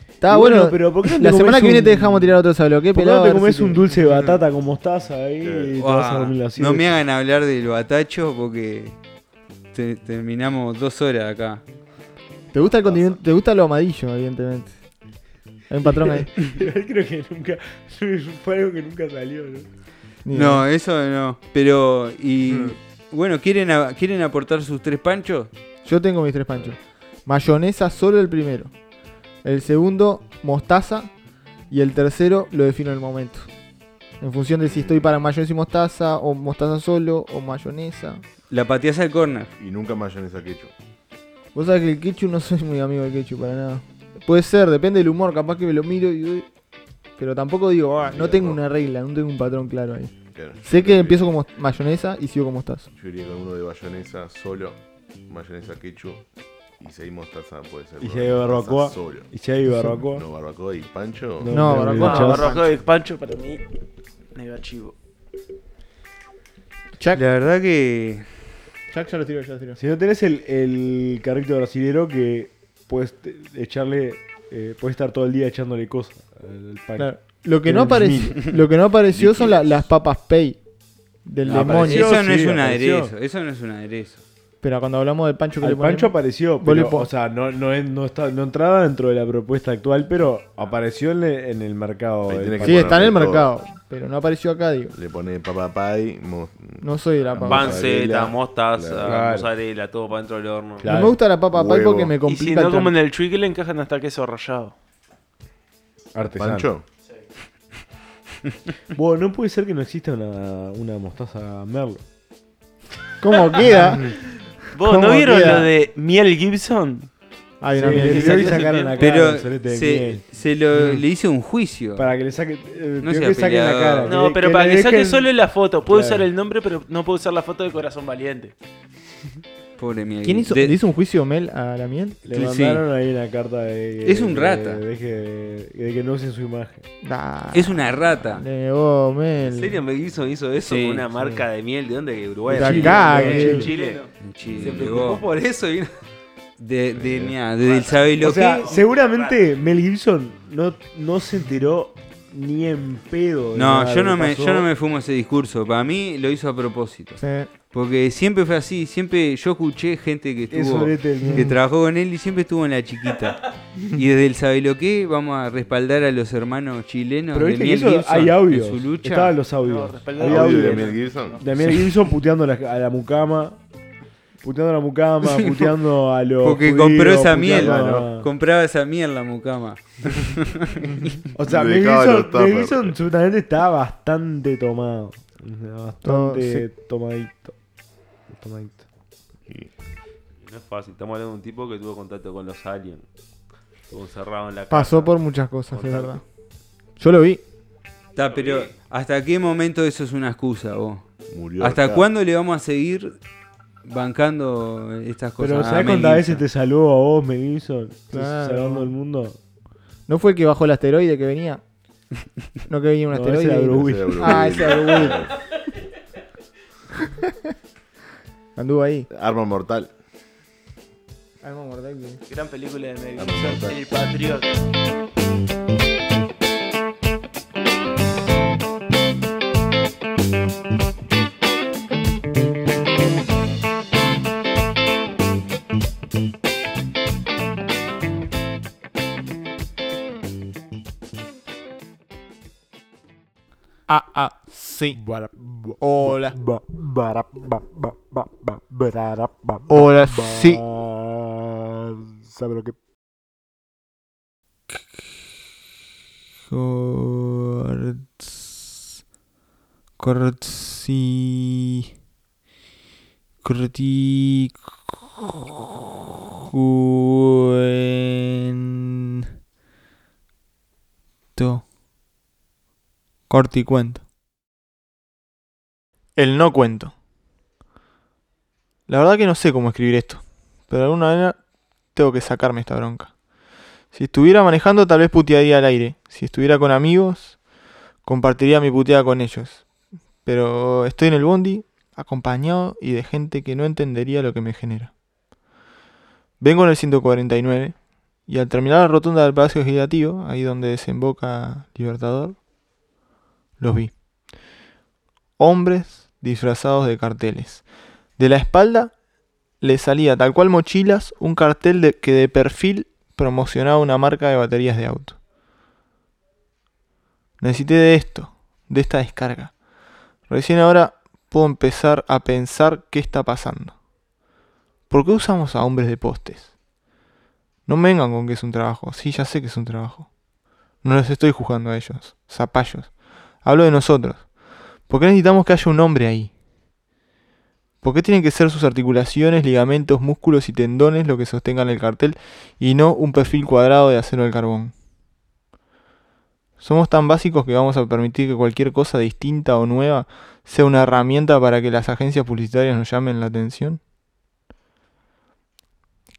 Está Y bueno, bueno, pero ¿por qué no te la semana que viene un- te dejamos tirar otro sablo. ¿Qué ¿Por qué pelado? no te comes si un dulce de batata con mostaza ahí y te vas a dormir así? no me hagan hablar del batacho porque te- terminamos dos horas acá. ¿Te gusta el condimento? ¿Te gusta lo amarillo, evidentemente? Hay un patrón ahí. Creo que nunca. Fue algo que nunca salió, ¿no? No, eso no. Pero, y. Bueno, ¿quieren, a- ¿quieren aportar sus tres panchos? Yo tengo mis tres panchos. Mayonesa solo el primero. El segundo, mostaza. Y el tercero lo defino en el momento. En función de si estoy para mayonesa y mostaza, o mostaza solo, o mayonesa. La pateás al corner. Y nunca mayonesa ketchup. Vos sabés que el ketchup no soy muy amigo del ketchup para nada. Puede ser, depende del humor, capaz que me lo miro y... Pero tampoco digo, ah, no tengo una regla, no tengo un patrón claro ahí. Claro, Sé que empiezo como mayonesa y sigo como mostaza. Yo iría con uno de mayonesa solo, mayonesa ketchup y hay mostaza puede ser. Y si hay barbacoa. Solo. Y si hay barbacoa. No, barbacoa y pancho. No, No, barbacoa no, barbacoa de pancho para mí, negativo. Chuck, La verdad que. Chuck ya lo tiro, ya lo tiro. Si no tenés el, el carrito brasilero que puedes te- echarle. Eh, puedes estar todo el día echándole cosas Claro. Lo que, no apareció, lo que no apareció son la- las papas pay del Ah, demonio. apareció. Eso no sí, es un apareció. aderezo. Eso no es un aderezo. Pero cuando hablamos del pancho que Al le ponemos, Pancho apareció, Vos le pero, pon- o sea, no, no, es- no, está, no entraba dentro de la propuesta actual, pero apareció en, el- en el mercado. Ahí del tiene que Sí, está en el Ponerle mercado. Pero no apareció acá, digo. Le pone papa pie, mo- No soy de la papa. Mozzarella, Panceta, mostaza, claro. mozzarella, todo para dentro del horno. Claro. No me gusta la papa pie Huevo. porque me Y si complica no el como en trámite. el Twiggle le encajan hasta queso rallado. Artesano. pancho. Bueno, no puede ser que no exista una, una mostaza Merlo. ¿Cómo queda? ¿Vos ¿Cómo no vieron queda? lo de Miel Gibson? Hay Sí, una le sacaron la cara Pero al solete de se, miel. se lo, le hice un juicio. Para que le saque. Eh, No sea que saquen la peleador. cara. No, que- pero que para le que saque dejen- solo la foto. Puedo Claro. usar el nombre, pero no puedo usar la foto de Corazón Valiente. Pobre Mel ¿Quién hizo, De- ¿Le hizo un juicio Mel a la miel? Le Sí. mandaron ahí una carta de. Es un de- rata. De, que, de que no usen su imagen. Es una rata. le- oh, Mel. ¿En serio Mel Gibson hizo eso Sí, con una marca de miel? ¿De dónde? ¿De Uruguay? De Chile, acá, ¿De que- Chile? En Chile, Se preocupó por eso y vino. De, de, mirá, desde el sabelo O sea, seguramente Mel Gibson no, no se enteró ni en pedo. de No, yo de no, me, pasó. yo no me fumo ese discurso. Para mí lo hizo a propósito. Sí. Porque siempre fue así. Siempre yo escuché gente que Es estuvo que trabajó con él y siempre estuvo en la chiquita. Y desde el sabelo qué vamos a respaldar a los hermanos chilenos Pero de que eso Gibson hay audios. en su lucha. Estaban los audios. Había Audio de. Mel Gibson. De Mel Gibson puteando a la, a la mucama. Puteando a la mucama, puteando a los. Porque judíos, compró esa miel. a- Compraba esa miel la mucama. O sea, a Gibson, Mel. Gibson seguramente bastante tomado. Bastante No, tomadito. Tomadito. No es fácil, estamos hablando de un tipo que tuvo contacto con los aliens. Estuvo encerrado en la casa. Pasó por muchas cosas, es verdad. Yo lo vi. Está, pero ¿hasta qué momento eso es una excusa vos? Murió ¿Hasta acá. cuándo le vamos a seguir bancando estas cosas? Pero ¿sabes Mel cuántas veces te salvó a vos, Mel Gibson? Claro. Salvando el mundo. ¿No fue el que bajó el asteroide que venía? No que venía un No, asteroide. ese era Bruce Ese era Bruce Ah, Willis. ese era Anduvo ahí. Arma mortal. Gran película de Mel. El Patriota. Ah, ah, sí. Hola. Hola, sí. ¿Sabe lo que? Corts. Cortsi. Corti. Cuento. Corticuento. El no cuento. La verdad que no sé cómo escribir esto, pero de alguna manera tengo que sacarme esta bronca. Si estuviera manejando, tal vez putearía al aire. Si estuviera con amigos, compartiría mi puteada con ellos. Pero estoy en el bondi, acompañado y de gente que no entendería lo que me genera. Vengo en el 149 y al terminar la rotonda del Palacio Legislativo, ahí donde desemboca Libertador, los vi. Hombres disfrazados de carteles. De la espalda le salía tal cual mochilas un cartel de, que de perfil promocionaba una marca de baterías de auto. Necesité de esto, de esta descarga. Recién ahora puedo empezar a pensar qué está pasando. ¿Por qué usamos a hombres de postes? No vengan con que es un trabajo. Sí, ya sé que es un trabajo. No les estoy juzgando a ellos, zapallos. Hablo de nosotros. ¿Por qué necesitamos que haya un hombre ahí? ¿Por qué tienen que ser sus articulaciones, ligamentos, músculos y tendones lo que sostengan el cartel y no un perfil cuadrado de acero al carbón? Somos tan básicos que vamos a permitir que cualquier cosa distinta o nueva sea una herramienta para que las agencias publicitarias nos llamen la atención.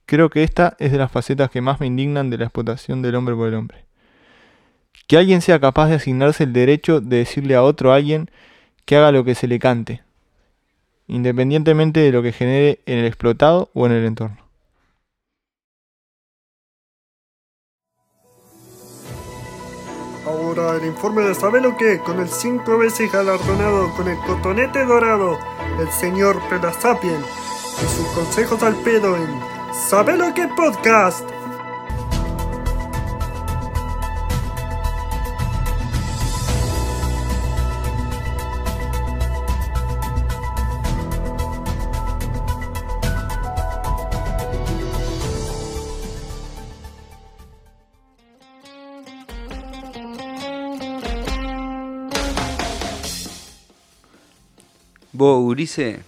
Creo que esta es de las facetas que más me indignan de la explotación del hombre por el hombre. Que alguien sea capaz de asignarse el derecho de decirle a otro alguien que haga lo que se le cante, independientemente de lo que genere en el explotado o en el entorno. Ahora el informe de Sabelo que, con el cinco veces galardonado con el cotonete dorado, el señor Pedasapien, y sus consejos al pedo en Sabelo que Podcast. Vos, Urice,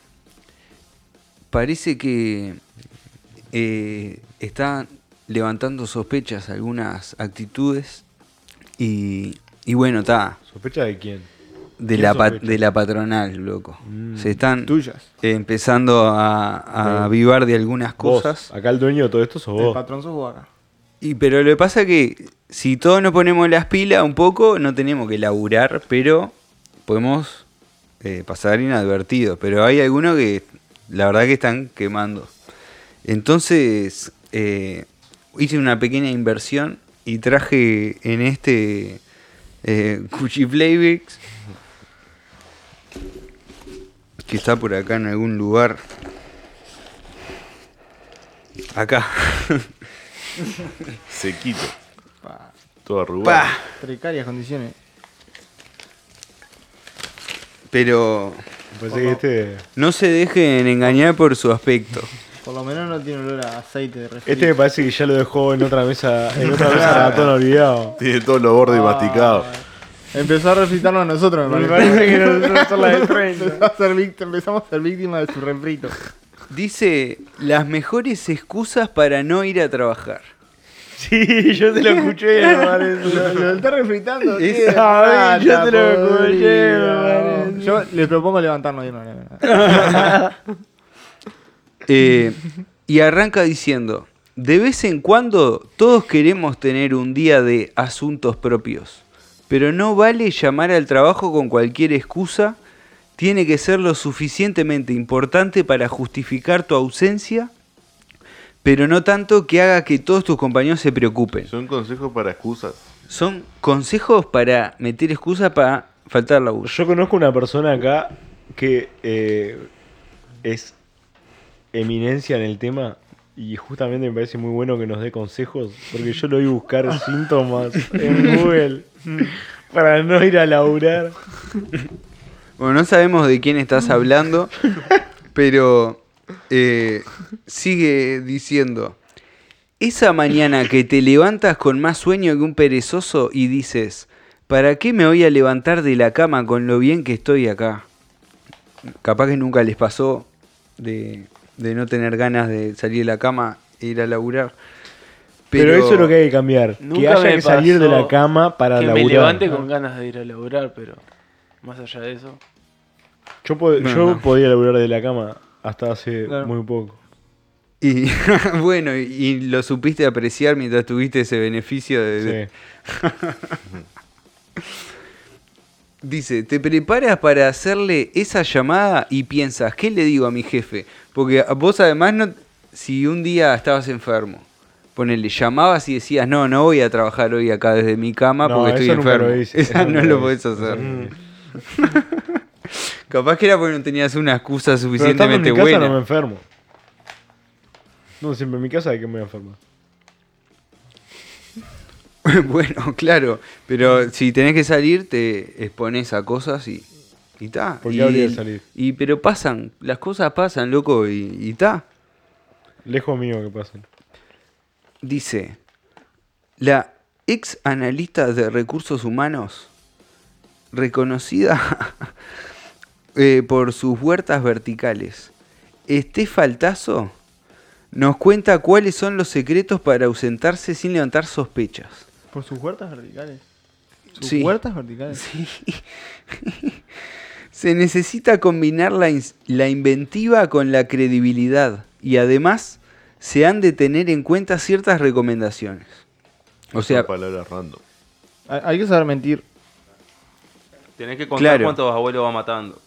parece que eh, está levantando sospechas algunas actitudes y, y bueno, está. ¿Sospecha de quién? de ¿Qué la, sospecha? de la patronal, loco. Mm. Se están Tuyas. eh, empezando a, a avivar de algunas Vos, cosas. acá el dueño de todo esto sos El vos. patrón sos vos acá. Y pero lo que pasa es que si todos nos ponemos las pilas un poco, no tenemos que laburar, pero podemos eh, pasar inadvertidos. Pero hay algunos que la verdad que están quemando. Entonces eh, hice una pequeña inversión y traje en este eh, Cuchiflavix que está por acá en algún lugar. Acá. Sequito. Todo arrugado. Precarias condiciones. Pero que este, no se dejen engañar por su aspecto. Por lo menos no tiene olor a aceite de refri. este me parece que ya lo dejó en otra mesa, en otra mesa ratón olvidado. Tiene todo lo gordo y Ah, masticado. Empezó a refritarlo a nosotros, me Me parece. parece que nosotros la de 30. Empezó a ser víctima- empezamos a ser víctimas de su refrito. Dice las mejores excusas para no ir a trabajar. Sí, yo te lo escuché, me parece. Lo, lo está refritando. Es- qué Ay, yo te lo escuché. Yo les propongo levantarnos no. Eh, y arranca diciendo, de vez en cuando todos queremos tener un día de asuntos propios, pero no vale llamar al trabajo con cualquier excusa, tiene que ser lo suficientemente importante para justificar tu ausencia, pero no tanto que haga que todos tus compañeros se preocupen. Son consejos para excusas. Son consejos para meter excusas para faltar la laburo. Yo conozco una persona acá que eh, es eminencia en el tema y justamente me parece muy bueno que nos dé consejos porque yo lo vi buscar síntomas en Google para no ir a laburar. Bueno, no sabemos de quién estás hablando, pero eh, sigue diciendo, esa mañana que te levantas con más sueño que un perezoso y dices, ¿para qué me voy a levantar de la cama con lo bien que estoy acá? Capaz que nunca les pasó de, de no tener ganas de salir de la cama e ir a laburar. Pero, eso es lo que hay que cambiar. que haya que salir de la cama para que laburar. me levante con ganas de ir a laburar, pero más allá de eso. Yo, po- No, yo no. podía laburar de la cama hasta hace Claro. muy poco. Y bueno, y, lo supiste apreciar mientras tuviste ese beneficio de, Sí. Dice, te preparas para hacerle esa llamada y piensas, ¿qué le digo a mi jefe? Porque vos además, no, si un día estabas enfermo, ponele, llamabas y decías, no, no voy a trabajar hoy acá desde mi cama No, porque estoy enfermo. lo hice, Esa eso no nunca lo lo podés hacer. Capaz que era porque no tenías una excusa Pero estando en suficientemente mi casa no me enfermo. No, siempre en mi casa hay que me enfermo. bueno, claro, pero si tenés que salir, te expones a cosas y y ta. ¿Por qué y, habría de salir? y pero pasan, las cosas pasan, loco, y, y ta. Lejos mío que pasen. Dice, la ex analista de recursos humanos, reconocida eh, por sus huertas verticales, Estefa Altazo, nos cuenta cuáles son los secretos para ausentarse sin levantar sospechas. Por sus huertas verticales. ¿Sus Sí. huertas verticales? Sí. Se necesita combinar la, la inventiva con la credibilidad y además se han de tener en cuenta ciertas recomendaciones. O sea, palabras random. Hay, hay que saber mentir. Tenés que contar Claro. cuántos abuelos va matando.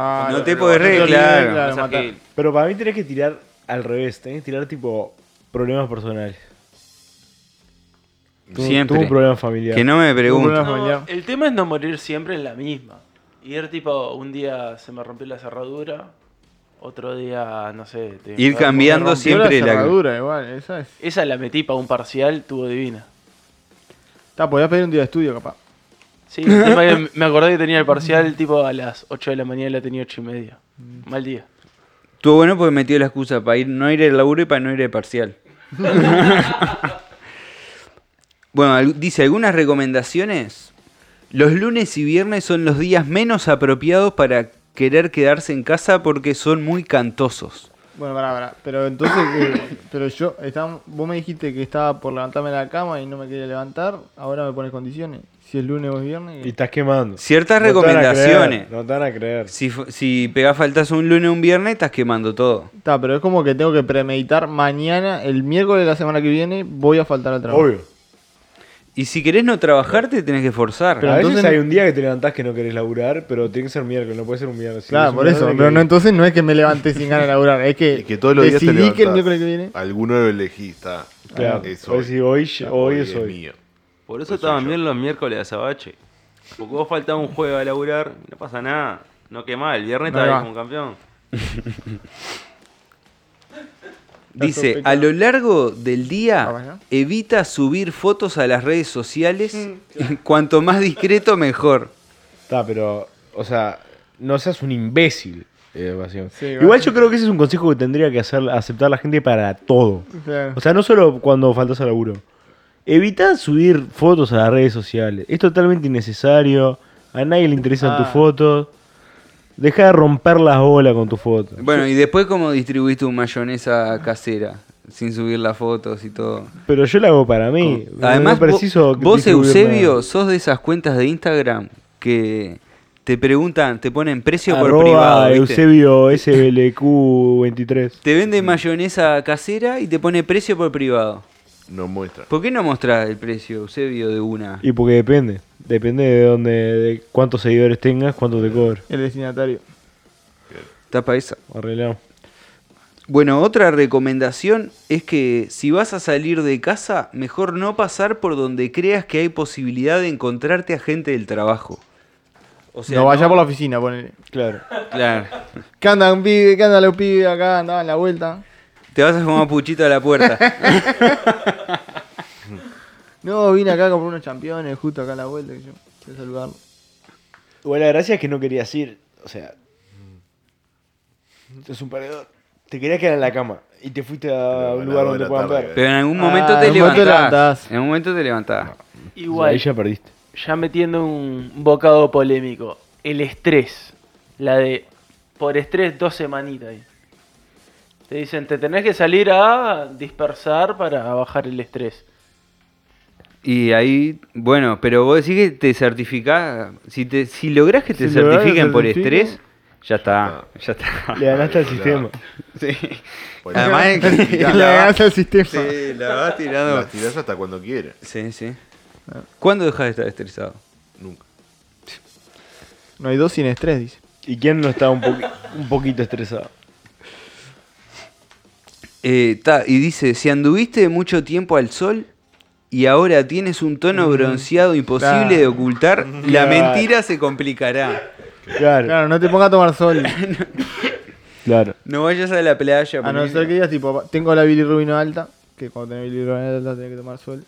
Ah, No te podés re- claro. que Pero para mí tenés que tirar al revés. Tenés que tirar tipo problemas personales. Siempre. Tuve un problema familiar. que no me problema No, el tema es no morir siempre en la misma. Ir tipo, un día se me rompió la cerradura, otro día, no sé. te- Ir cambiando siempre la la- cerradura, igual, esa es. Esa la metí para un parcial, tuvo divina. Está, podías pedir un día de estudio, capaz. Sí, me acordé que tenía el parcial tipo a las 8 de la mañana y la tenía 8 y media. Mal día. Estuvo bueno porque metió la excusa para ir, no ir al laburo y para no ir al parcial. bueno, dice algunas recomendaciones. Los lunes y viernes son los días menos apropiados para querer quedarse en casa porque son muy cantosos. Bueno, pará, pará. Pero entonces, eh, pero yo, estaba- vos me dijiste que estaba por levantarme de la cama y no me quería levantar. Ahora me pones condiciones. Si es lunes o es viernes. Y estás quemando. Ciertas No te recomendaciones. creer, No te van a creer. Si, si pegás faltas un lunes o un viernes, estás quemando todo. Está, pero es como que tengo que premeditar mañana, el miércoles de la semana que viene, voy a faltar al trabajo. Obvio. Y si querés no trabajar, te tenés que forzar. Pero a veces entonces- hay un día que te levantás que no querés laburar, pero tiene que ser miércoles, no puede ser un viernes. Si Claro, es por eso. que Pero no, entonces no es que me levante sin ganas de laburar, es que, Es que todos los días te que el miércoles que viene. Alguno lo elegí, está. Claro, es hoy hoy, Ya, hoy es hoy. mío. Por eso Pues estaban bien los miércoles de azabache. Porque vos faltaba un juego a laburar no pasa nada. No quemás, el viernes No estás va. como campeón. Dice, a lo largo del Ah, día, bueno. evita subir fotos a las redes sociales. Cuanto más discreto, mejor. Está, pero, o sea, no seas un imbécil. eh. Sí, Igual yo creo que ese es un consejo que tendría que hacer, aceptar la gente para todo. Claro. O sea, no solo cuando faltas al laburo. Evita subir fotos a las redes sociales. Es totalmente innecesario. A nadie le interesan Ah. tus fotos. Deja de romper las bolas con tus fotos. Bueno, y después, ¿cómo distribuís tu mayonesa casera? Sin subir las fotos y todo. Pero yo la hago para mí. Además, no preciso vos, Eusebio, nada. sos de esas cuentas de Instagram que te preguntan, te ponen precio por Arroba privado. ¿viste? Eusebio SLQ23. Te vende mayonesa casera y te pone precio por privado. No muestra. ¿Por qué no mostrás el precio, Eusebio, de una? Y porque depende. Depende de dónde, de cuántos seguidores tengas, cuánto te cobra. El destinatario. Tapa esa. Arreglamos. Bueno, otra recomendación es que si vas a salir de casa, mejor no pasar por donde creas que hay posibilidad de encontrarte a gente del trabajo. O sea, no vaya por la oficina, ponele. Claro. Claro. ¿Qué andan, pibe? ¿Qué andan los pibes acá? Andaban la vuelta. Te vas a fumar puchito a la puerta. No, vine acá a comprar unos championes justo acá a la vuelta. Que yo a saludarlo. La gracia es que no querías ir. O sea. Es un paredón. Te querías quedar en la cama. Y te fuiste a Pero un lugar donde puedan ver. Pero en algún Ah, momento te en un momento te levantás. levantás. En algún momento te levantás. Igual, Ahí ya perdiste. ya metiendo un bocado polémico. El estrés. La de por estrés dos semanitas ahí. Te dicen, te tenés que salir a dispersar para bajar el estrés. Y ahí, bueno, pero vos decís que te certificás. Si, te, si lográs que te Si certifiquen por estrés, ya está. Ya está. Le ganaste al sistema. Sí. Pues Además, es que Le la, ganaste al sistema. sí, la vas tirando. las tirás hasta cuando quieres. Sí, sí. ¿Cuándo dejas de estar estresado? Nunca. No hay dos sin estrés, dice. ¿Y quién no está un poquito estresado? Eh, ta, y dice, si anduviste mucho tiempo al sol y ahora tienes un tono bronceado imposible claro. de ocultar, la mentira se complicará. Claro, Claro, no te pongas a tomar sol. claro. No vayas a la playa. A no ser que digas, tipo, tengo la bilirrubina alta. Que cuando tenés bilirrubina alta tenés que tomar sol.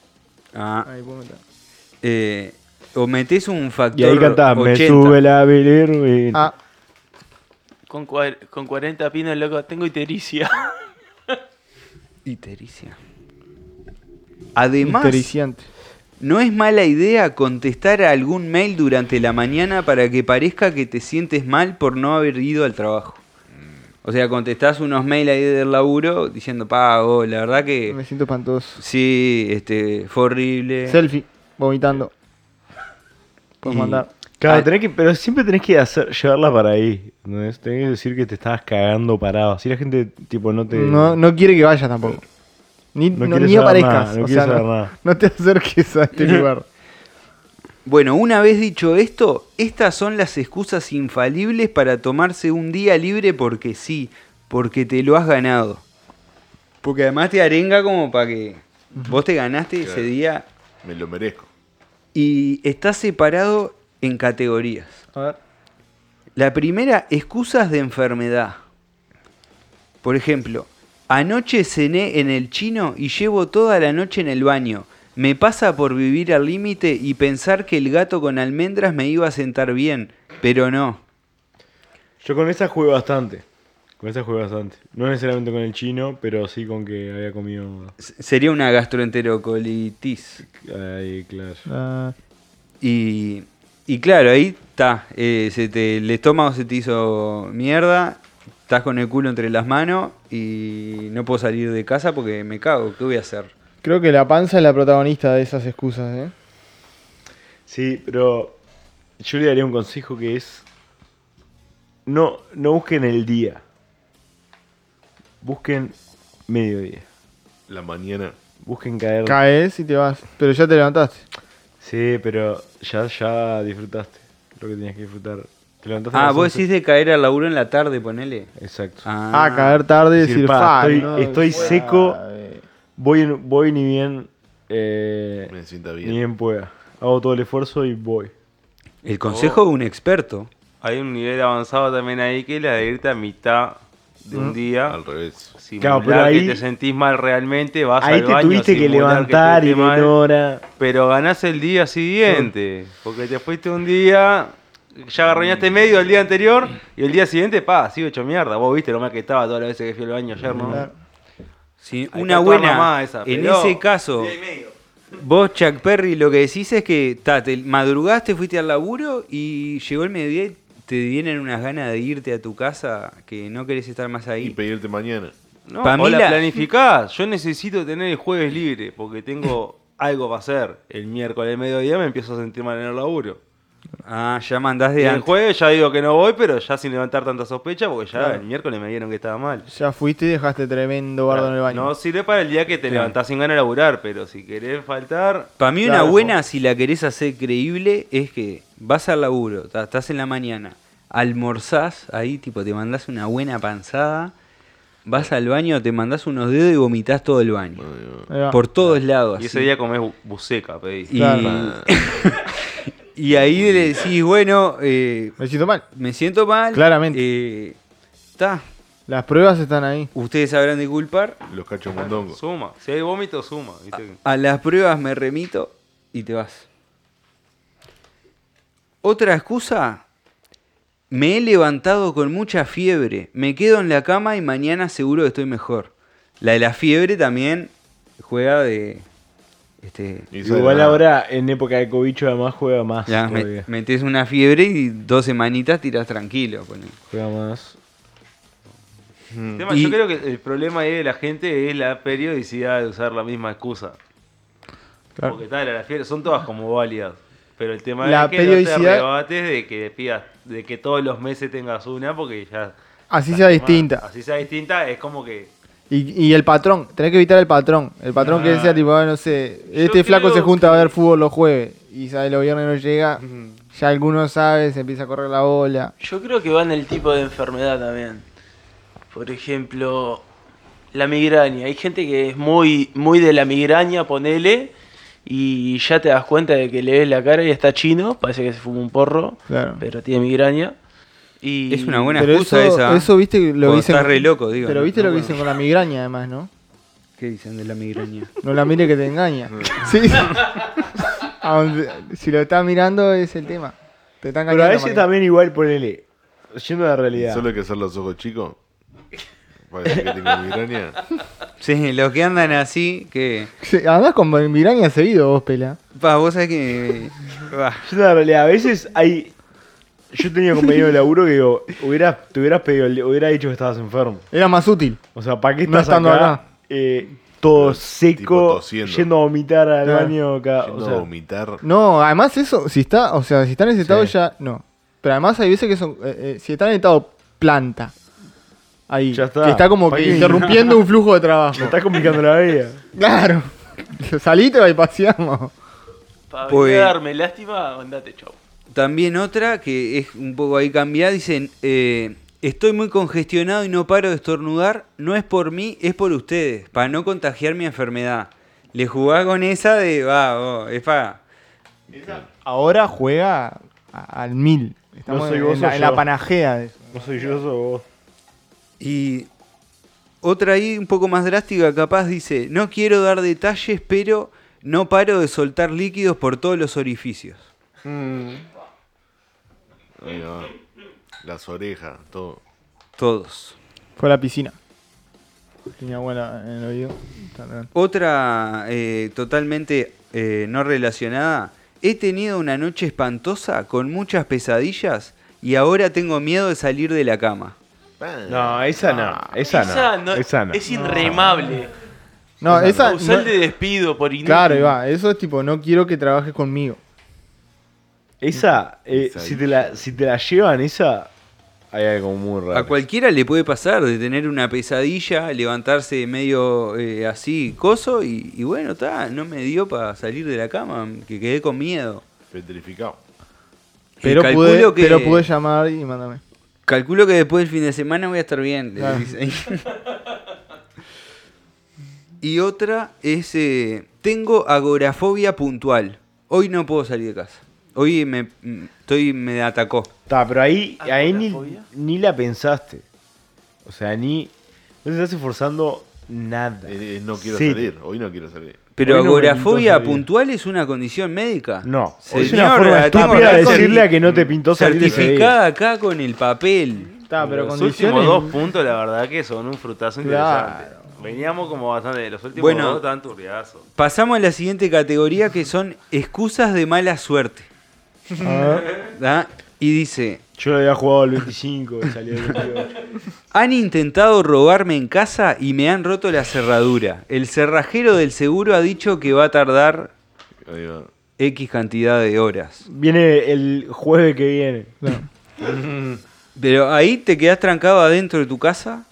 Ah, Ahí puedo meter. eh, o metes un factor Y ahí cantás, me 80. sube la bilirrubina. Ah, Con, con 40 pinos, loco, tengo itericia. Itericia. Además, no es mala idea contestar a algún mail durante la mañana para que parezca que te sientes mal por no haber ido al trabajo. O sea, contestás unos mails ahí del laburo diciendo, pago, la verdad que Me siento espantoso. sí, este, fue horrible. Selfie, vomitando. Puedes Y- mandar. Claro, tenés que, pero siempre tenés que hacer, llevarla para ahí. ¿entendés? Tenés que decir que te estabas cagando parado. Si la gente, tipo, no te. No, no quiere que vayas tampoco. Ni, No no, ni aparezcas. nada, no o sea, no, nada. no te acerques a este lugar. Bueno, una vez dicho esto, estas son las excusas infalibles para tomarse un día libre porque sí, porque te lo has ganado. Porque además te arenga como para que vos te ganaste ese día Me lo merezco. y está separado en categorías. A ver. La primera, excusas de enfermedad. Por ejemplo, anoche cené en el chino y llevo toda la noche en el baño. Me pasa por vivir al límite y pensar que el gato con almendras me iba a sentar bien, pero no. Yo con esa jugué bastante. Con esa jugué bastante. No necesariamente con el chino, pero sí con que había comido. Sería una gastroenterocolitis. Ahí, claro. Ah, Y, y claro, ahí está. eh, se te, el estómago se te hizo mierda. estás con el culo entre las manos y no puedo salir de casa porque me cago. ¿Qué voy a hacer? Creo que la panza es la protagonista de esas excusas, ¿eh? Sí, pero yo le daría un consejo que es no, no busquen el día. Busquen mediodía. La mañana. Busquen caer. Caes y te vas. Pero ya te levantaste. Sí, pero ya, ya disfrutaste lo que tenías que disfrutar. Te levantaste a Ah, las vos 11. decís de caer al laburo en la tarde, ponele. Exacto. Ah, caer tarde y Decir, decir, "Pa, "Fa, estoy, no, estoy suave". seco, voy, en- voy ni bien, eh, Me sienta ni bien. bien pueda. Hago todo el esfuerzo y voy. El consejo de un experto. Hay un nivel avanzado también ahí que es la de irte a mitad de un Mm. día. Al revés. Simular Claro, pero ahí- que te sentís mal realmente, vas Ahí al te baño, tuviste que simular levantar y estuviste mal, en hora. Pero ganás el día siguiente. Porque te fuiste un día, ya agarrañaste medio el día anterior y el día siguiente, pa, sigo hecho mierda. Vos viste lo mal que estaba todas las veces que fui al baño ayer, ¿no? Claro. Sí, Hay una que actuar buena. nomás esa, en pero- ese caso, vos, Chuck Perry, lo que decís es que ta, te madrugaste, fuiste al laburo y llegó el mediodía y te vienen unas ganas de irte a tu casa que no querés estar más Y ahí. pedirte mañana. No, Pa' mí o la la- planificás. Yo necesito tener el jueves libre porque tengo algo para hacer. El miércoles al mediodía me empiezo a sentir mal en el laburo. Ah, ya mandás Y de el jueves ya digo que no voy, pero ya sin levantar tanta sospecha porque ya el miércoles me dieron que estaba mal. Ya fuiste y dejaste tremendo bardo en el baño. No sirve para el día que te levantás sin ganas de laburar, pero si querés faltar, Para mí Claro. una buena, si la querés hacer creíble, es que vas al laburo, estás en la mañana, almorzás ahí, tipo te mandás una buena panzada, vas al baño, te mandás unos dedos y vomitas todo el baño. Por todos lados. y ese así. día comés bu- buceca, pedís. Y, Claro. y ahí le decís, bueno, eh, Me siento mal. me siento mal. Claramente. eh, ta, Las pruebas están ahí. ustedes sabrán de culpar. Los cachos mondongos. Suma. Si hay vómito, suma. ¿viste? A las pruebas me remito y te vas. Otra excusa. Me he levantado con mucha fiebre. Me quedo en la cama y mañana seguro que estoy mejor. La de la fiebre también juega de. Este, Igual ahora, en época de cobicho, además juega más. ya, me- metes una fiebre y dos semanitas tiras tranquilo. poné. Juega más. Tema, Y- Yo creo que el problema ahí de la gente es la periodicidad de usar la misma excusa. Claro. Porque tal, la fiebre son todas como válidas. Pero el tema La es que no te periodicidad- arrebates de que pidas, de que todos los meses tengas una, porque ya. Así sea distinta. Así sea distinta, es como que. Y, y el patrón, tenés que evitar el patrón. El patrón que decía, tipo, ah, no sé, Yo este flaco se junta a ver fútbol los jueves y sabe los viernes no llega. Ya alguno sabe, se empieza a correr la bola. Yo creo que va en el tipo de enfermedad también. Por ejemplo, la migraña. Hay gente que es muy, muy de la migraña, ponele, y ya te das cuenta de que le ves la cara y está chino, parece que se fuma un porro, Claro. pero tiene migraña. Y Es una buena Pero excusa eso, esa. eso viste lo Cuando dicen. estás re loco, digo. Pero viste No lo que dicen con la migraña, además, ¿no? ¿Qué dicen de la migraña? No la mire que te engaña. sí. Si lo estás mirando es el tema. Te está Pero a veces también igual ponele. Yendo a la realidad. Solo hay que hacer los ojos chicos. Para decir que tengo migraña. Sí, los que andan así, que. Sí, Además con migraña seguido vos, pela. Pa, vos sabés que. bah, a la realidad, a veces hay. Yo tenía compañero de laburo que digo, hubieras, te hubieras pedido, hubiera dicho que estabas enfermo. Era más útil. O sea, ¿para qué No estás estando acá? acá. eh, todo seco, yendo a vomitar al Claro. baño. cada- Yendo o sea, a vomitar. No, además eso, si está, o sea, si está en ese estado Sí. ya, no. Pero además hay veces que son, eh, eh, si está en estado planta, ahí, Ya está. que está como ¿Para que interrumpiendo un flujo de trabajo. me estás complicando la vida. Claro. Salite y paseamos. para Pues- darme lástima, andate, chau. También otra que es un poco ahí cambiada, dicen, eh, estoy muy congestionado y no paro de estornudar, no es por mí, es por ustedes, para no contagiar mi enfermedad. Le jugás con esa de, va, vos, es para... Ahora juega al mil. Estamos No soy en, vos, la, soy en la yo. panajea de eso. No soy yo, sos vos. Y otra ahí un poco más drástica capaz dice, no quiero dar detalles, pero no paro de soltar líquidos por todos los orificios. Ahí va. Las orejas, todo. Todos. Fue a la piscina. Tenía buena en el oído. Otra eh, totalmente eh, no relacionada. He tenido una noche espantosa con muchas pesadillas y ahora tengo miedo de salir de la cama. No, esa no. Esa no. Esa no- Esa no. es inremable. No, esa. Causal no- de despido por inútil. claro, Iván, eso es tipo, no quiero que trabajes conmigo. Esa, eh, Esa si, ahí. te la, si te la llevan, esa, hay algo muy raro. A cualquiera le puede pasar de tener una pesadilla, levantarse medio eh, así, coso, y, y bueno, está, no me dio para salir de la cama, que quedé con miedo. Petrificado. Y Pero calculo pude, que- pero pude llamar y mándame. Calculo que después del fin de semana voy a estar bien. Claro. y otra es, eh, tengo agorafobia puntual. Hoy no puedo salir de casa. Hoy me, mm, estoy, me atacó. Está, pero ahí, ahí ni, ni la pensaste. O sea, ni. No te estás esforzando nada. Eh, eh, no quiero Sí. salir. Hoy no quiero salir. Pero no agorafobia puntual es una condición médica. No, Señora, es una forma estúpida de decirle a que no te pintó salir. Certificada acá con el papel. Está, pero los condiciones. últimos dos puntos, la verdad que son un frutazo Claro. interesante. Veníamos como bastante. Los últimos Bueno. dos estaban turbiazos. Pasamos a la siguiente categoría que son excusas de mala suerte. A ver, ¿da? Y dice, Yo había jugado el 25 y salió el 28. Han intentado robarme en casa y me han roto la cerradura. El cerrajero del seguro ha dicho que va a tardar. X cantidad de horas. Viene el jueves que viene. Pero ahí te quedás trancado adentro de tu casa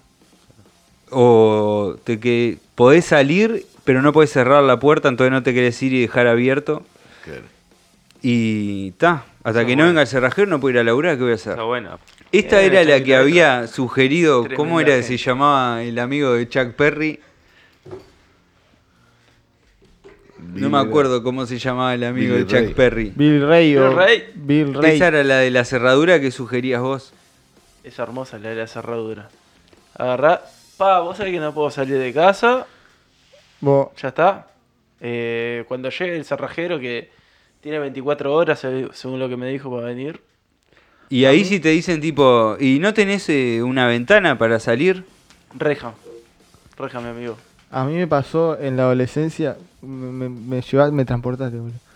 o te que podés salir pero no podés cerrar la puerta, entonces no te querés ir y dejar abierto. Claro. Y ta, hasta Está que no bueno. venga el cerrajero no puedo ir a laburar, ¿qué voy a hacer? Está bueno. Esta Eh, era la que había sugerido, ¿cómo era que se gente. llamaba el amigo de Chuck Perry? No me acuerdo cómo se llamaba el amigo Billy de Chuck Ray. Perry. Bill Ray o. Bill Ray. Bill Ray. Esa era la de la cerradura que sugerías vos. Es hermosa la de la cerradura. Agarrá. Pa, vos sabés que no puedo salir de casa. Vos- Ya está. Eh, cuando llegue el cerrajero que tiene 24 horas, eh, según lo que me dijo, para venir. Y ahí si te dicen tipo, ¿y no tenés eh, una ventana para salir? Reja. Reja, mi amigo. A mí me pasó en la adolescencia, me, me, me transportaste, boludo.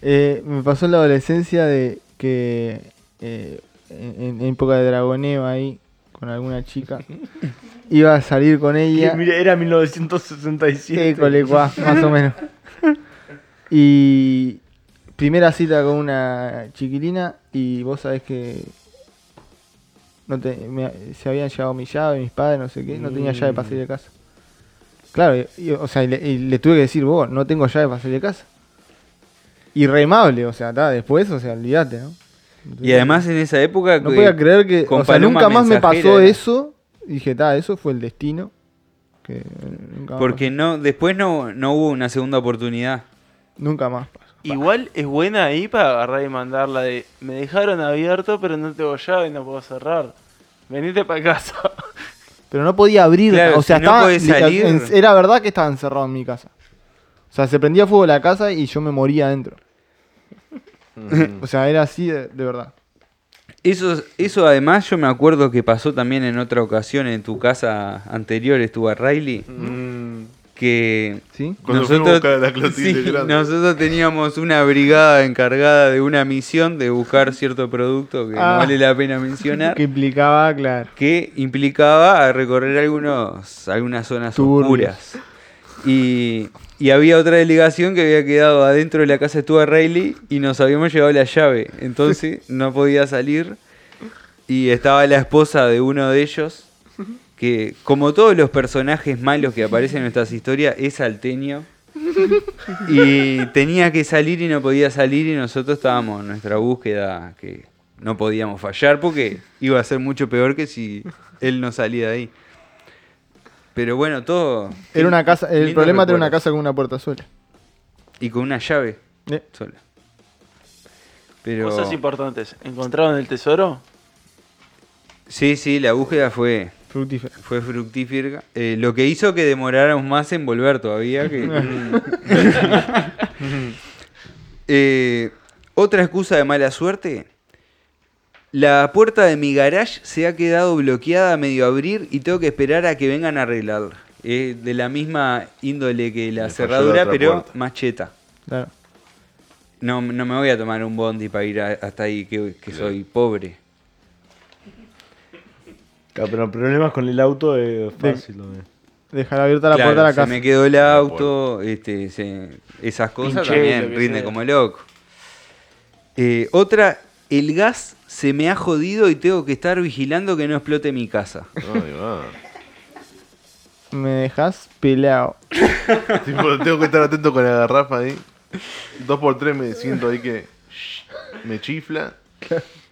Eh, me pasó en la adolescencia de que eh, en, en época de dragoneo ahí, con alguna chica, iba a salir con ella. Mira, era 1967. École, cuá, más o menos. Y primera cita con una chiquilina y vos sabés que no te, me- se habían llevado mi llave, mis padres, no sé qué, no tenía llave para salir de casa. Claro, y- y, o sea, y le, y le tuve que decir, vos, no tengo llave para salir de casa. Irremable, o sea, ta, después, o sea, olvídate, ¿no? Y además en esa época... No podía creer que, o sea, nunca más me pasó era. eso. Dije, ta, eso fue el destino. Que nunca más Porque no, después no, no hubo una segunda oportunidad. Nunca más. Igual es buena ahí para agarrar y mandarla de. Me dejaron abierto, pero no tengo llave y no puedo cerrar. Venite para casa. Pero no podía abrir, Claro, o sea, si no estaba, salir- en- era verdad que estaba encerrado en mi casa. O sea, se prendía fuego la casa y yo me moría adentro. O sea, era así de, de verdad. Eso, eso además yo me acuerdo que pasó también en otra ocasión en tu casa anterior, estuvo a Riley, que nosotros teníamos una brigada encargada de una misión de buscar cierto producto que Ah. no vale la pena mencionar, Que implicaba, claro. que implicaba recorrer algunos, algunas zonas Turbios. oscuras. Y, y había otra delegación que había quedado adentro de la casa de Stuart Riley y nos habíamos llevado la llave. Entonces no podía salir. Y estaba la esposa de uno de ellos, que como todos los personajes malos que aparecen en nuestras historias, es salteño. Y tenía que salir y no podía salir y nosotros estábamos en nuestra búsqueda que no podíamos fallar porque iba a ser mucho peor que si él no salía de ahí. Pero bueno, todo... Era una casa, el problema era una casa con una puerta sola. Y con una llave Eh, sola. Pero... Cosas importantes. ¿Encontraron el tesoro? Sí, sí, la búsqueda fue, fructífera. fue fructífera. Eh, lo que hizo que demoráramos más en volver todavía. Que... Eh, otra excusa de mala suerte. La puerta de mi garage se ha quedado bloqueada a medio abrir y tengo que esperar a que vengan a arreglarla. Es de la misma índole que la Me cerradura, pero puerta. más cheta. Claro. No, no me voy a tomar un bondi para ir a- hasta ahí, que, que soy pobre. Claro, pero problemas con el auto es fácil también. Dejar abierta la Claro, puerta de la se casa. me quedó el auto, este, se- esas cosas también rinde sea. como loco. Eh, otra, el gas se me ha jodido y tengo que estar vigilando que no explote mi casa. Ay, va. Me dejas peleado. Tipo, tengo que estar atento con la garrafa ahí. Dos por tres me siento ahí que me chifla.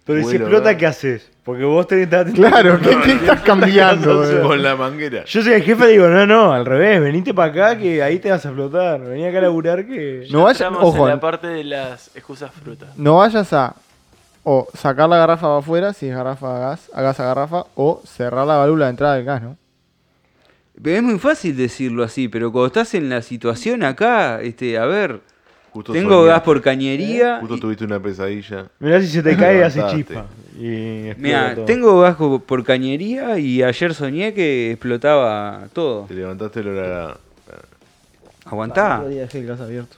Pero si explota, ¿verdad? ¿qué haces? Porque vos tenés que estar atento. Claro, ¿qué, qué estás cambiando? boludo? Con la manguera. Yo soy el jefe y digo, no, no, al revés, venite para acá que ahí te vas a explotar. Vení acá a laburar que... No vayas, Estamos ojo, en la parte de las excusas frutas. no vayas a o sacar la garrafa para afuera, si es garrafa a gas, a gas a garrafa, o cerrar la válvula de entrada del gas, ¿no? Pero es muy fácil decirlo así, pero cuando estás en la situación acá, este, a ver, Justo tengo soñé. gas por cañería. Justo tuviste una pesadilla. Mirá si se te cae hace chispa. Mira, tengo gas por cañería y ayer soñé que explotaba todo. Te levantaste el hora. Aguantá. Otro día dejé el gas abierto.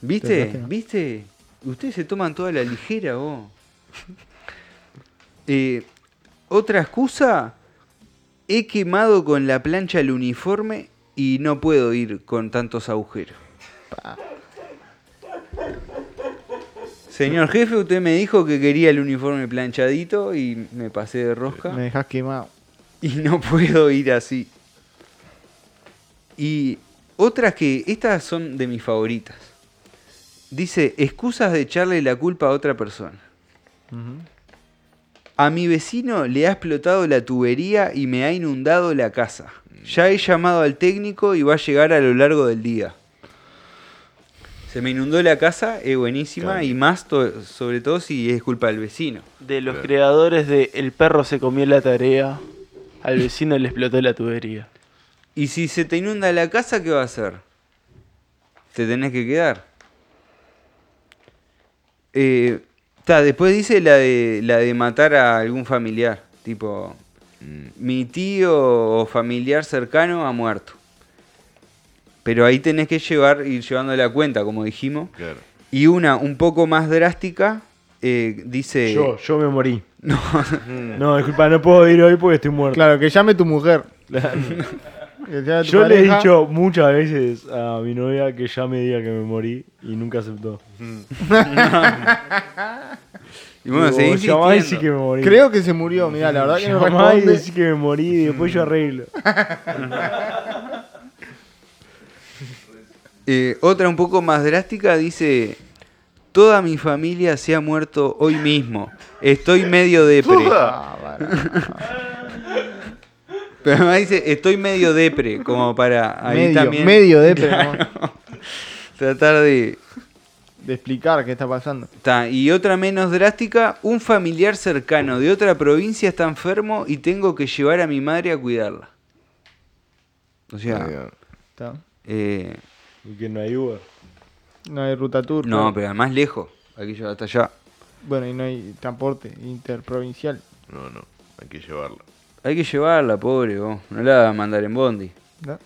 ¿Viste? ¿Viste? Ustedes se toman toda la ligera, vos. Eh, Otra excusa. He quemado con la plancha el uniforme y no puedo ir con tantos agujeros. Señor jefe, usted me dijo que quería el uniforme planchadito y me pasé de rosca. Me dejas quemado. Y no puedo ir así. Y otras que, estas son de mis favoritas. Dice, excusas de echarle la culpa a otra persona. A mi vecino le ha explotado la tubería y me ha inundado la casa. Ya he llamado al técnico y va a llegar a lo largo del día. Se me inundó la casa, es buenísima, Claro. y más to- sobre todo si es culpa del vecino. De los Claro. creadores de El perro se comió la tarea, al vecino le explotó la tubería. Y si se te inunda la casa, ¿qué va a hacer? Te tenés que quedar. Eh, ta, después dice la de, la de matar a algún familiar. Tipo, mm, mi tío o familiar cercano ha muerto. Pero ahí tenés que llevar, ir llevando la cuenta, como dijimos. Claro. Y una un poco más drástica, eh, dice... Yo, yo me morí. No, No, disculpa, no puedo ir hoy porque estoy muerto. Claro, que llame tu mujer. Que llame tu Yo le he dicho muchas veces a mi novia que ya me diga que me morí y nunca aceptó. y bueno, seguí y insistiendo. decí que me morí. Creo que se murió, mira, la verdad que no Llamá y responde. decí que me morí y después yo arreglo. Eh, otra un poco más drástica dice, toda mi familia se ha muerto hoy mismo. Estoy medio depre. Pero además dice, estoy medio depre, como para ahí medio, también medio de pero no, tratar de... de explicar qué está pasando. Ta, y otra menos drástica, un familiar cercano de otra provincia está enfermo y tengo que llevar a mi madre a cuidarla. O sea. Está. eh, Y que no hay Uber. No hay ruta tour. no, pero además lejos, hay que llevar hasta allá. Bueno, y no hay transporte interprovincial. No, no. Hay que llevarla. Hay que llevarla, pobre, vos. no la va a mandar en bondi. ¿no?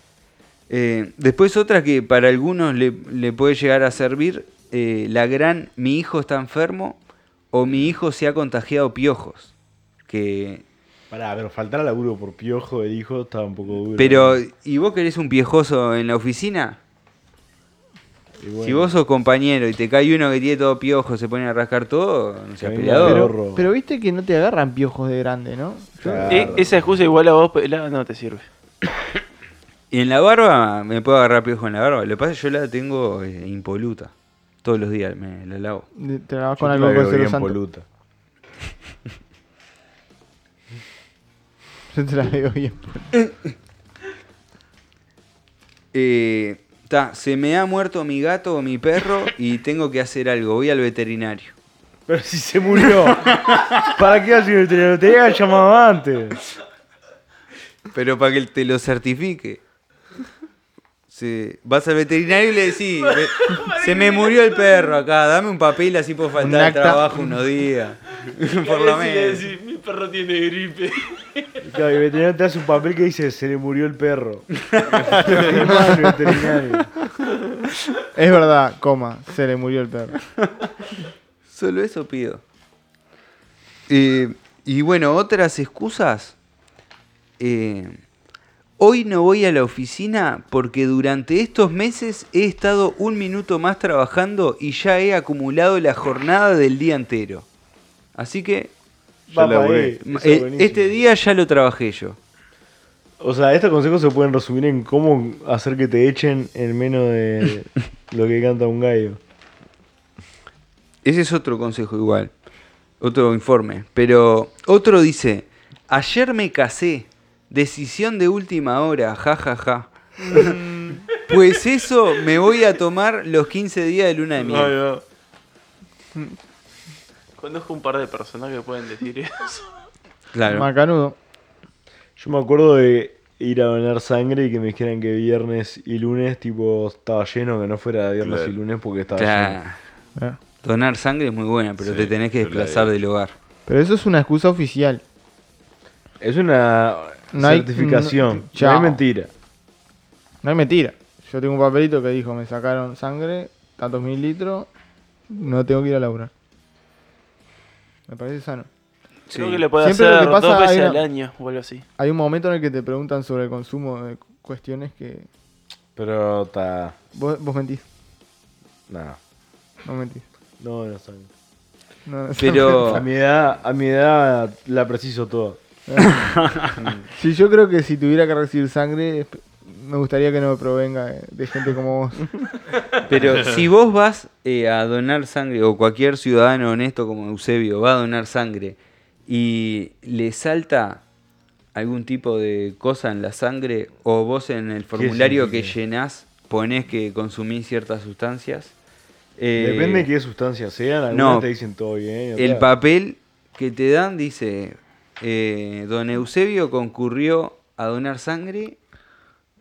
Eh, después otra que para algunos le, le puede llegar a servir, eh, la gran mi hijo está enfermo o mi hijo se ha contagiado piojos. Que, Pará, pero faltar al laburo por piojo del hijo está un poco duro. pero, ¿y vos querés un piojoso en la oficina? Bueno, Si vos sos compañero y te cae uno que tiene todo piojo, se pone a rascar todo, no seas peleador. el Pero, viste que no te agarran piojos de grande, ¿no? Yo- Claro. E- esa excusa igual a vos, pelada, no te sirve. Y en la barba, me puedo agarrar piojo en la barba. Lo que pasa es que yo la tengo eh, impoluta. Todos los días me la lavo. Te la vas Yo con te algo la con veo cero bien santo. poluta. Yo te la veo bien. Eh, ta, se me ha muerto mi gato o mi perro y tengo que hacer algo. Voy al veterinario. Pero si se murió. ¿Para qué hacer el veterinario? Te había llamado antes. Pero para que te lo certifique. Se- vas al veterinario y le decís, "Ve- se me murió el perro acá, dame un papel así puedo faltar al trabajo unos días. Por lo menos. mi perro tiene gripe. Claro, y el veterinario te hace un papel que dice se le murió el perro. Firma el veterinario. Es verdad, coma, se le murió el perro. Solo eso pido. Eh, y bueno, otras excusas. eh, hoy no voy a la oficina porque durante estos meses he estado un minuto más trabajando y ya he acumulado la jornada del día entero. Así que ahí, eh, este día ya lo trabajé yo. O sea, estos consejos se pueden resumir en cómo hacer que te echen en menos de lo que canta un gallo. Ese es otro consejo igual, otro informe. Pero otro dice, ayer me casé, decisión de última hora, ja ja ja. pues eso me voy a tomar los 15 días de luna de miel. Ay, no. Conozco un par de personas que pueden decir eso. Claro. Macanudo. Yo me acuerdo de ir a donar sangre y que me dijeran que viernes y lunes, tipo, estaba lleno, que no fuera viernes Claro. y lunes porque estaba Claro. Ah. Donar sangre es muy buena, pero Sí, te tenés que desplazar del hogar. Pero eso es una excusa oficial. lleno. Es una No hay- certificación. no- No, chao. es mentira. No hay mentira. Yo tengo un papelito que dijo, me sacaron sangre, tantos mililitros, no tengo que ir a laburar. Me parece sano. Creo Sí. que le puede Siempre lo hacer que pasa dos veces hay una- al año o algo así. Hay un momento en el que te preguntan sobre el consumo de cuestiones que Pero está. vos, vos mentís. Nada. No mentís. No, no sangre. No, no- Pero A mi edad, a mi edad la preciso toda. Sí, yo creo que si tuviera que recibir sangre, me gustaría que no me provenga de, gente como vos. Pero si vos vas eh, a donar sangre, o cualquier ciudadano honesto como Eusebio va a donar sangre y le salta algún tipo de cosa en la sangre, o vos en el formulario que llenás ponés que consumís ciertas sustancias, eh, Depende de qué sustancias sean. Algunas no. te dicen todo bien. el papel que te dan dice, eh, don Eusebio concurrió a donar sangre,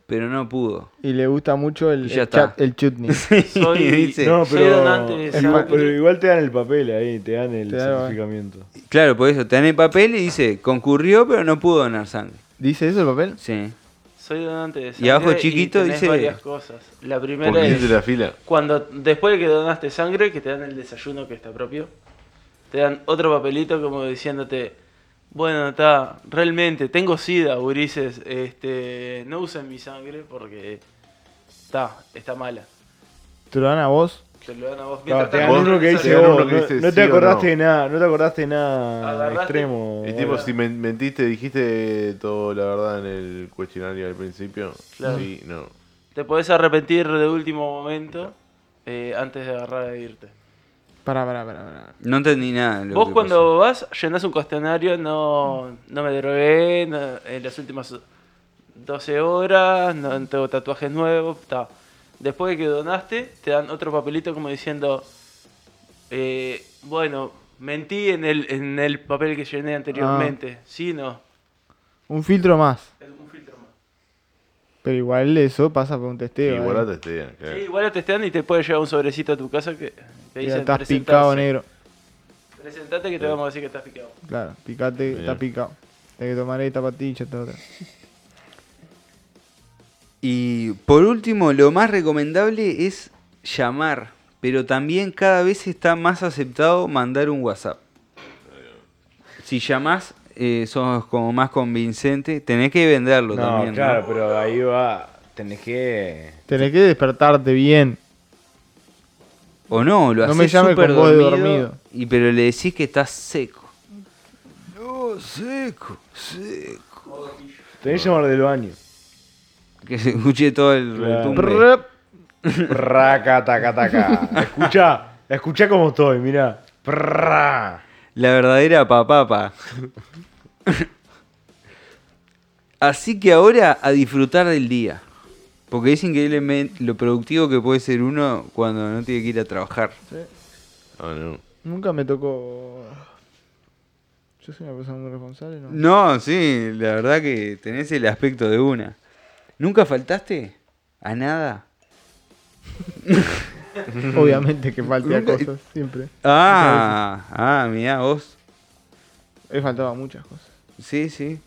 pero no pudo. Y le gusta mucho el, el, chat- está. el chutney. Soy- Dice- No, Soy pero, donante de sangre. pero igual te dan el papel ahí, te dan el Te dan- certificamiento. Claro, por eso te dan el papel y dice, concurrió pero no pudo donar sangre. ¿Dice eso el papel? Sí. Soy donante de sangre Y abajo chiquito tenés dice- varias cosas. La primera es la fila. cuando después de que donaste sangre, que te dan el desayuno que está propio, te dan otro papelito como diciéndote, bueno, está, realmente tengo sida, gurises, este, no usen mi sangre porque está, está mala. ¿Te lo dan a vos? Te lo dan a vos. Claro, Mientras te vos- uno que dice, vos, no, dice no te acordaste no. de nada, no te acordaste de nada Agarraste- extremo. Y tipo, si men- mentiste, dijiste todo la verdad en el cuestionario al principio. Claro. Sí, no. te podés arrepentir de último momento eh, antes de agarrar e irte. Pará, pará, pará. pará. No entendí nada. lo Vos que cuando vas, llenás un cuestionario, no, no me drogué no- en las últimas 12 horas, no tengo tatuajes nuevos, está. Después de que donaste, te dan otro papelito como diciendo, eh, bueno, mentí en el, en el papel que llené anteriormente. Sí, no. Un filtro más. Un filtro más. Pero igual eso pasa por un testeo. Igual ¿eh? la testean, claro. Sí, igual lo testean y te puede llevar un sobrecito a tu casa que te Ya dicen estás picado negro. Presentate que te vamos a decir que estás picado. Claro, picate, Bien. está picado. Tienes que tomar esta patilla, esta otra. Y por último, lo más recomendable es llamar, pero también cada vez está más aceptado mandar un WhatsApp. Si llamás, eh, sos como más convincente, tenés que venderlo No, también. ¿no? claro, pero ahí va. Tenés que. Tenés que despertarte bien. O no, lo No haces me súper dormido, dormido. Y pero le decís que estás seco. No, seco, seco. Tenés que llamar del baño. Que se escuche todo el. Prrrp. Raca, taca, taca. Escucha, escucha cómo estoy, mirá. La verdadera papapa. Así que ahora a disfrutar del día. Porque es increíble lo productivo que puede ser uno cuando no tiene que ir a trabajar. Ah, no. Nunca me tocó. Yo soy una persona muy responsable, ¿no? No, sí, la verdad que tenés el aspecto de una. ¿Nunca faltaste a nada? Obviamente que falte a cosas, siempre. Ah, ah, mirá vos. He faltado a muchas cosas. Sí, sí.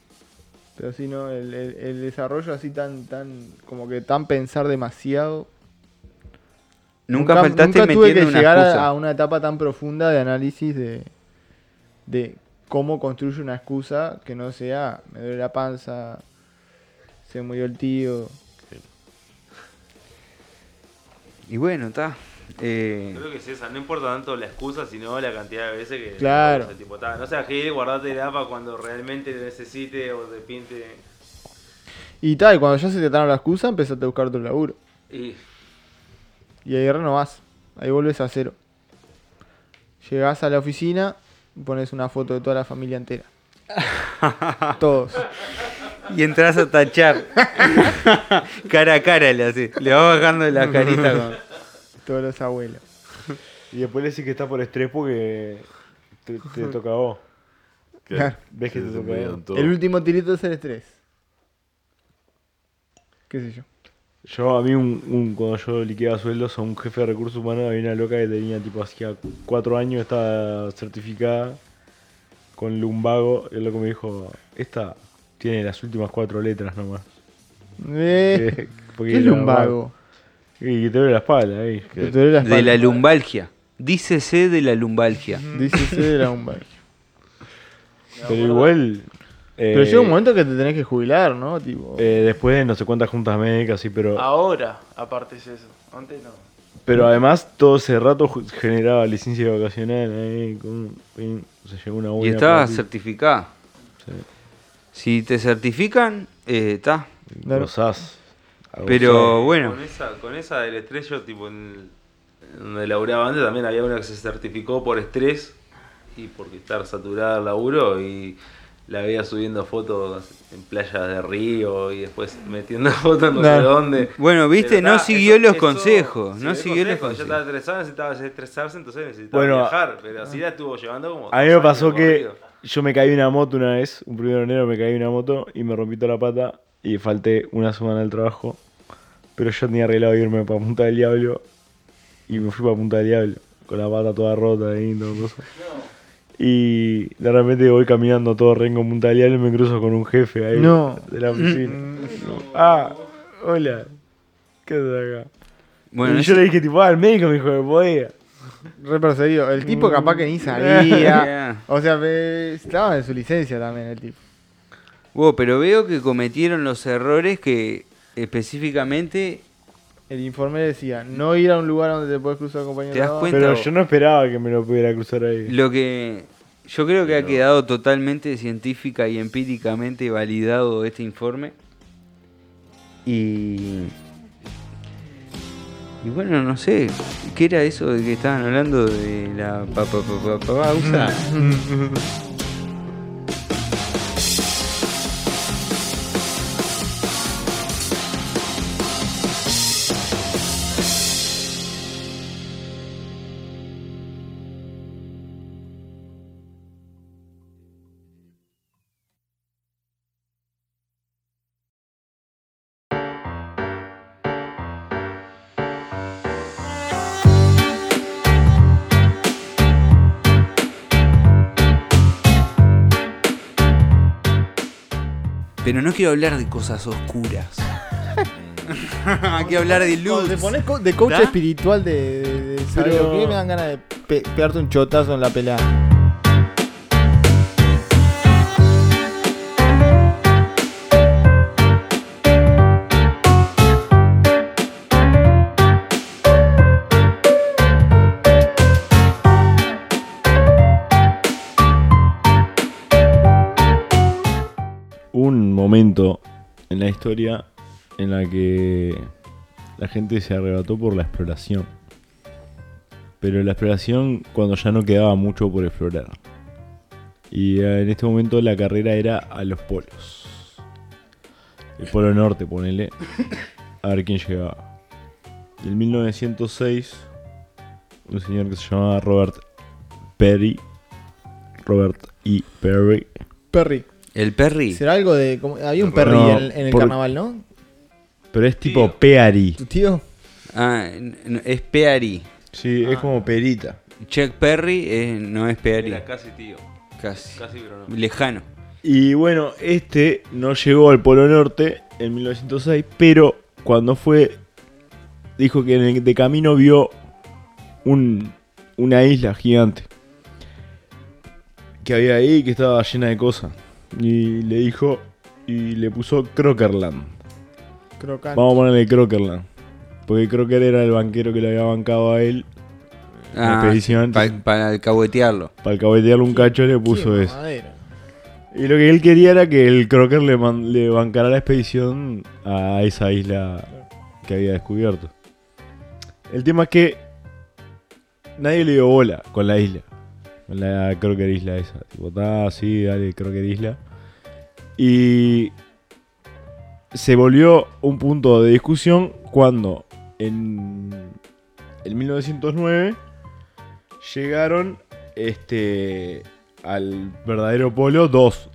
Pero sí, ¿no? El, el- el desarrollo así tan, tan, como que tan pensar demasiado. Nunca, faltaste nunca tuve que metiendo una llegar excusa. a una etapa tan profunda de análisis de, de cómo construye una excusa que no sea me duele la panza, se murió el tío. Y bueno, está. Eh, Creo que es esa, no importa tanto la excusa, sino la cantidad de veces que. Claro. o sea, tipo, no seas gil, guardate la para cuando realmente te necesite o te pinte. Y tal, y cuando ya se te ataron la excusa, empezaste a buscar otro laburo. Y. Y ahí renovás. Ahí vuelves a cero. Llegás a la oficina y pones una foto de toda la familia entera. Todos. y entras a tachar. cara a cara le hace. Le va bajando la carita con. Todos los abuelos. Y después le decís que está por estrés porque te, te toca a vos. Claro. Ves que se te toca a vos. El último tirito es el estrés. ¿Qué sé yo? Yo, a mí, un, un- cuando yo liquidaba sueldos a un jefe de recursos humanos, había una loca que tenía, tipo, hacía cuatro años, estaba certificada con lumbago. Y el loco me dijo, esta tiene las últimas cuatro letras nomás. Eh, ¿Qué es lumbago? Y que te duele la espalda, ahí. Que te duele la De la lumbalgia. Dícese de la lumbalgia. Dícese de la lumbalgia. Pero igual... Pero eh, llega un momento que te tenés que jubilar, ¿no? Tipo. eh, después de no sé cuántas juntas médicas, sí, pero... Ahora, aparte es eso. Antes no. Pero además, todo ese rato ju- generaba licencia vacacional ahí, con, se llegó una Y buena estaba platita. certificada. Sí. Si te certifican, eh, está. Claro. Gozás. Pero bueno, Con esa, con esa del estrés, yo, tipo, en, en donde laburaba antes, también había una que se certificó por estrés y porque estar saturada el laburo y la veía subiendo fotos en playas de Río y después metiendo fotos no sé dónde. bueno, viste, Pero no está, siguió eso- los eso- consejos. no siguió los consejo, Ya estaba consejos. estresado, necesitaba estresarse, entonces necesitaba Bueno, viajar. Pero así la estuvo llevando como. A mí me pasó que yo me caí de una moto una vez, un primero de enero me caí de una moto y me rompí toda la pata y falté una semana al trabajo. Pero yo tenía arreglado irme para Punta del Diablo y me fui para Punta del Diablo con la pata toda rota ahí, todo cosa. Y de repente voy caminando todo rengo en Punta del Diablo y me cruzo con un jefe ahí No. de la oficina. ah, hola, ¿qué haces acá? Bueno, y yo le dije tipo, ah, el médico me dijo que podía. Re perseguido. El tipo capaz que ni salía. Yeah. o sea, estaba en su licencia también el tipo. Wow, pero veo que cometieron los errores que específicamente El informe decía, no ir a un lugar donde te puedes cruzar compañero. ¿Te das cuenta? Pero yo no esperaba que me lo pudiera cruzar ahí. lo que yo creo que ha quedado totalmente científica y empíricamente validado este informe. Y y bueno, no sé, ¿qué era eso de que estaban hablando de la pa, Pero no quiero hablar de cosas oscuras. quiero hablar de Cuando luz. te pones co- de coach ¿Da? espiritual de, de, de saber Pero- lo que me dan ganas de pe- pegarte un chotazo en la pelea. En la historia en la que la gente se arrebató por la exploración. Pero la exploración cuando ya no quedaba mucho por explorar. Y eh, en este momento la carrera era a los polos. El polo norte, ponele. A ver quién llegaba. Y en 1906, un señor que se llamaba Robert Perry. Robert E. Perry. Perry. El Perry. ¿Será algo de.? como- había un Perry No, en, en el por- carnaval, ¿no? Pero es tipo Tío. Peary. ¿Tu tío? Ah, n- n- es Peary. Sí, es como perita. Chuck Perry eh, no es Peary. Era casi tío. Casi. Casi, pero no. Lejano. Y bueno, este no llegó al Polo Norte en 1906, pero cuando fue, dijo que en el de camino vio un, una isla gigante. que había ahí que estaba llena de cosas. Y le dijo, y le puso Crockerland. Crocante. Vamos a ponerle Crockerland. Porque Crocker era el banquero que le había bancado a él la expedición. pa- para alcahuetearlo. Para alcahuetearle un cacho le puso eso. Y lo que él quería era que el Crocker le, man- le bancara la expedición a esa isla que había descubierto. El tema es que nadie le dio bola con la isla. Con la Crocker Isla esa. Tipo, ah, sí, dale, Crocker Isla. Y se volvió un punto de discusión cuando en, en 1909 llegaron este al verdadero polo dos.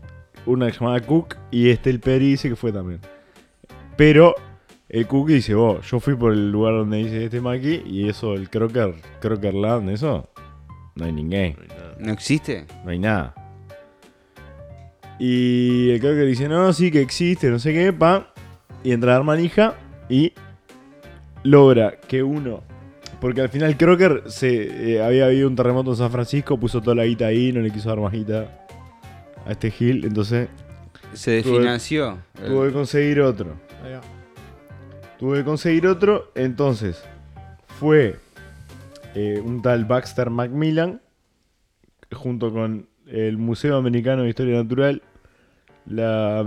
Una llamada Cook y este el Peri dice que fue también. Pero el Cook dice, vos, yo fui por el lugar donde dice este Maki y eso, el Crocker, Crockerland, eso, no hay ninguém, ¿No existe? no hay nada. Y el Crocker dice, no, sí que existe, no sé qué, pa. Y entra la manija y logra que uno. Porque al final Crocker se, eh, había habido un terremoto en San Francisco, puso toda la guita ahí, no le quiso dar más guita a este Hill, entonces Se Tuve- desfinanció. tuvo que conseguir otro. Va. Tuve que conseguir otro, entonces fue eh, un tal Baxter Macmillan junto con el Museo Americano de Historia Natural, la,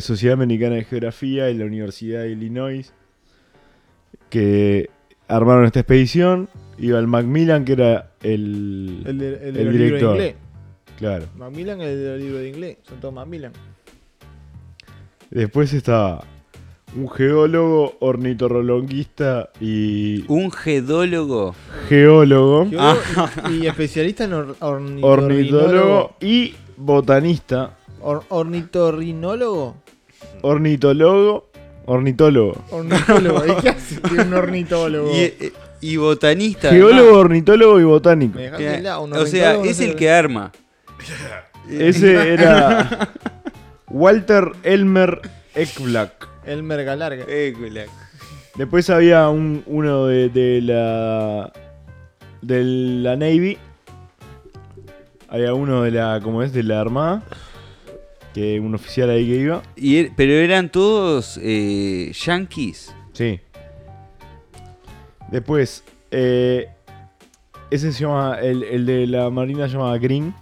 Sociedad Americana de Geografía y la Universidad de Illinois que armaron esta expedición. Iba el Macmillan que era el, El, de, el, de El libros de director. inglés. claro. Macmillan es el de los libros de inglés. Son todos Macmillan. Después estaba un geólogo, ornitorologista y Un gedólogo. geólogo. Geólogo y, y especialista en or- ornitorrinólogo. ornitólogo y botanista, Or- ornitorrinólogo. ornitólogo, ornitólogo. Ornitólogo. ¿Y qué hace un ornitólogo? Y, eh, y botanista. Geólogo, ornitólogo y botánico. Un O sea, es el que arma. Ese era Walter Elmer Ekblak. Elmer Galarga. Después había un, uno de, de la de la Navy. Había uno de la, como es, de la Armada. Que un oficial ahí que iba. Y er- pero eran todos eh, yankees. Sí. Después, eh, ese se llama, el, el de la Marina se llamaba Green.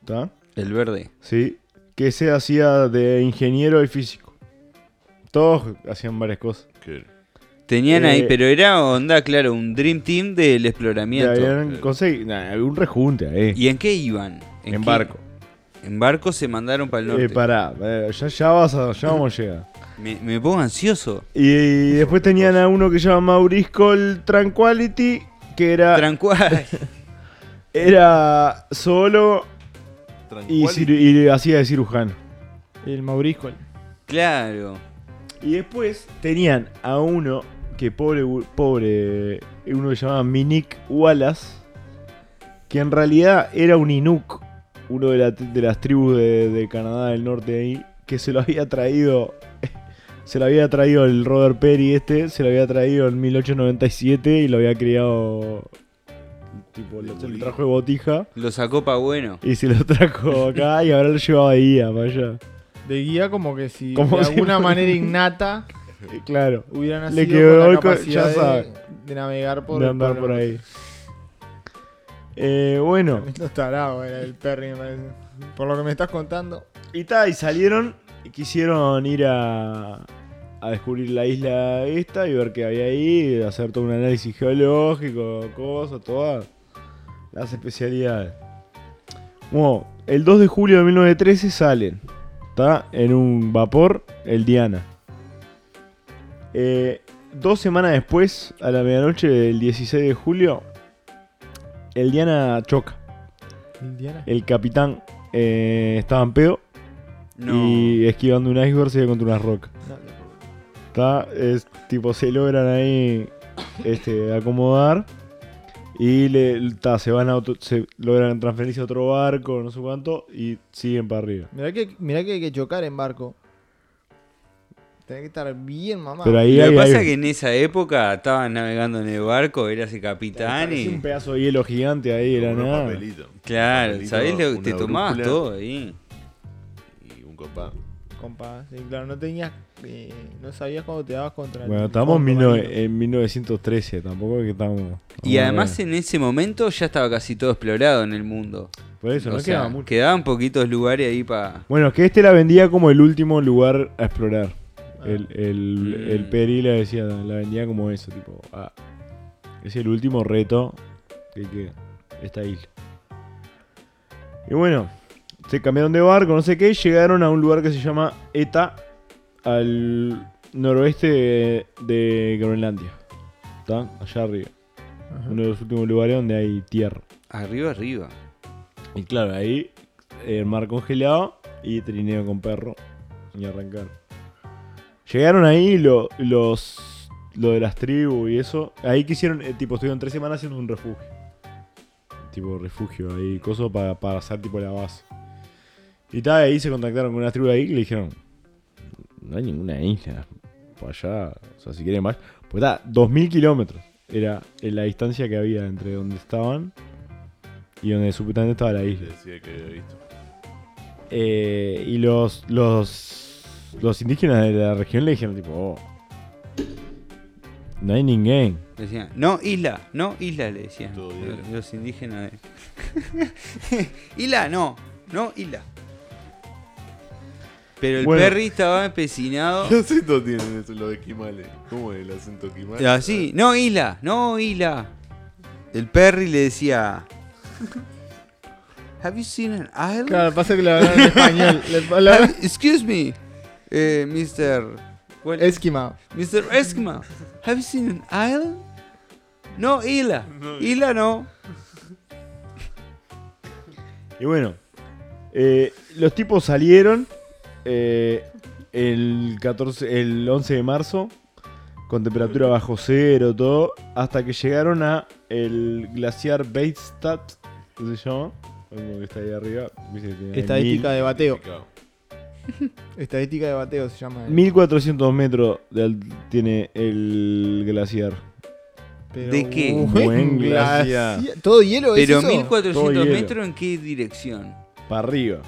¿Está? El verde. Sí. Que se hacía de ingeniero y físico. Todos hacían varias cosas. Tenían Eh, ahí, pero era onda, claro, un Dream Team del exploramiento. habían consegui- nah, había un rejunte ahí. ¿Y en qué iban? en qué- barco. En barco se mandaron para el norte. Eh, pará, eh, ya, ya, vas a- ya vamos a llegar. Me, me pongo ansioso. Y, después tenían a uno que se llama Maurice Cole Tranquility, que era, Tranquil. era solo y, y hacía de cirujano. El Maurisco. claro. Y después tenían a uno que pobre, pobre, uno que se llamaba Minik Wallace, que en realidad era un Inuk, uno de, la- de las tribus de, de Canadá del norte ahí, que se lo había traído, se lo había traído el Robert Perry este, se lo había traído en 1897 y lo había criado, tipo, lo, se lo trajo de botija. Lo sacó pa' bueno. Y se lo trajo acá y ahora lo llevaba guía para allá. De guía como que si Como de si alguna manera innata Claro. hubiera Le quedó con la capacidad ya de, sabe. de navegar por, de andar por ahí. Eh, bueno, bravo, era el Perry, me parece. Por lo que me estás contando. y y salieron y quisieron ir a, a descubrir la isla esta y ver qué había ahí, hacer todo un análisis geológico, cosas, todas las especialidades. Bueno, el 2 de julio de 1913 salen, ¿está? En un vapor, el Diana. Eh, dos semanas después, a la medianoche del 16 de julio, el Diana choca. Indiana. El capitán eh, estaba en pedo No. y esquivando un iceberg se dio contra una roca. No, Está, es tipo se logran ahí este, acomodar y le, ta, se van a otro- se logran transferirse a otro barco, no sé cuánto, y siguen para arriba. Mirá que, mirá que hay que chocar en barco. Tenés que estar bien mamá. Pero ahí Lo que hay- pasa hay- es que en esa época estabas navegando en el barco, eras el capitán y. un pedazo de hielo gigante ahí unos nada. papelitos. Claro, Papelito, ¿sabés lo que te tomabas todo ahí? Y un copado. Compa, sí, claro, no tenías. eh, no sabías cuándo te dabas contra el. Bueno, estamos en, fondo 19 marino. en 1913, tampoco es que estamos... Y además en ese momento ya estaba casi todo explorado en el mundo. Por eso, o no sea, quedaba mucho. quedaban poquitos lugares ahí para... Bueno, que este la vendía como el último lugar a explorar. El, el, Mm. el Peri la decía, la vendía como eso, tipo, ah, es el último reto que queda, esta isla. Y bueno, se cambiaron de barco, no sé qué, y llegaron a un lugar que se llama Eta, al noroeste de, de Groenlandia. ¿Está? Allá arriba. Ajá. Uno de los últimos lugares donde hay tierra. Arriba, arriba. Y claro, ahí el mar congelado y trineo con perro y arrancaron. Llegaron ahí lo- los lo de las tribus y eso. Ahí quisieron, eh, tipo, estuvieron tres semanas haciendo un refugio. Tipo refugio ahí, coso para, para hacer tipo la base. Y tal, ahí se contactaron con una tribu de ahí y le dijeron, no hay ninguna isla por allá, o sea, si quieren más. Pues está, 2000 kilómetros era eh, la distancia que había entre donde estaban y donde supuestamente estaba la isla. Decía que había visto. Eh, y los, los, los indígenas de la región le dijeron tipo, "Oh, no hay ningún. Decían, no, isla, no, isla, le decían. Todo Los, bien. los indígenas. de- isla, no, no, isla. Pero el Bueno. Perry estaba empecinado. ¿Qué acento tienen eso, los esquimales? ¿Cómo es el acento esquimal? Así, no, isla, no, isla. El Perry le decía. Have you seen an island? Claro, pasa que le hablaron en español. Le Have- hablaron excuse me, eh, Mr. what- esquimado. Mr. Eskimo, have you seen an island? No, isla. Isla no. Y bueno, eh, los tipos salieron eh, el, 14, el 11 de marzo con temperatura bajo cero, todo, hasta que llegaron a el glaciar Beitstad, ¿qué se llama? Como que está ahí arriba. viste que tiene Estadística de bateo. Estadística de bateo se llama. 1400 metros de al- tiene el glaciar. Pero ¿De qué? Buen glaciar. ¿Todo hielo es Pero eso? 1400 Todo hielo. metros en qué dirección? Para arriba.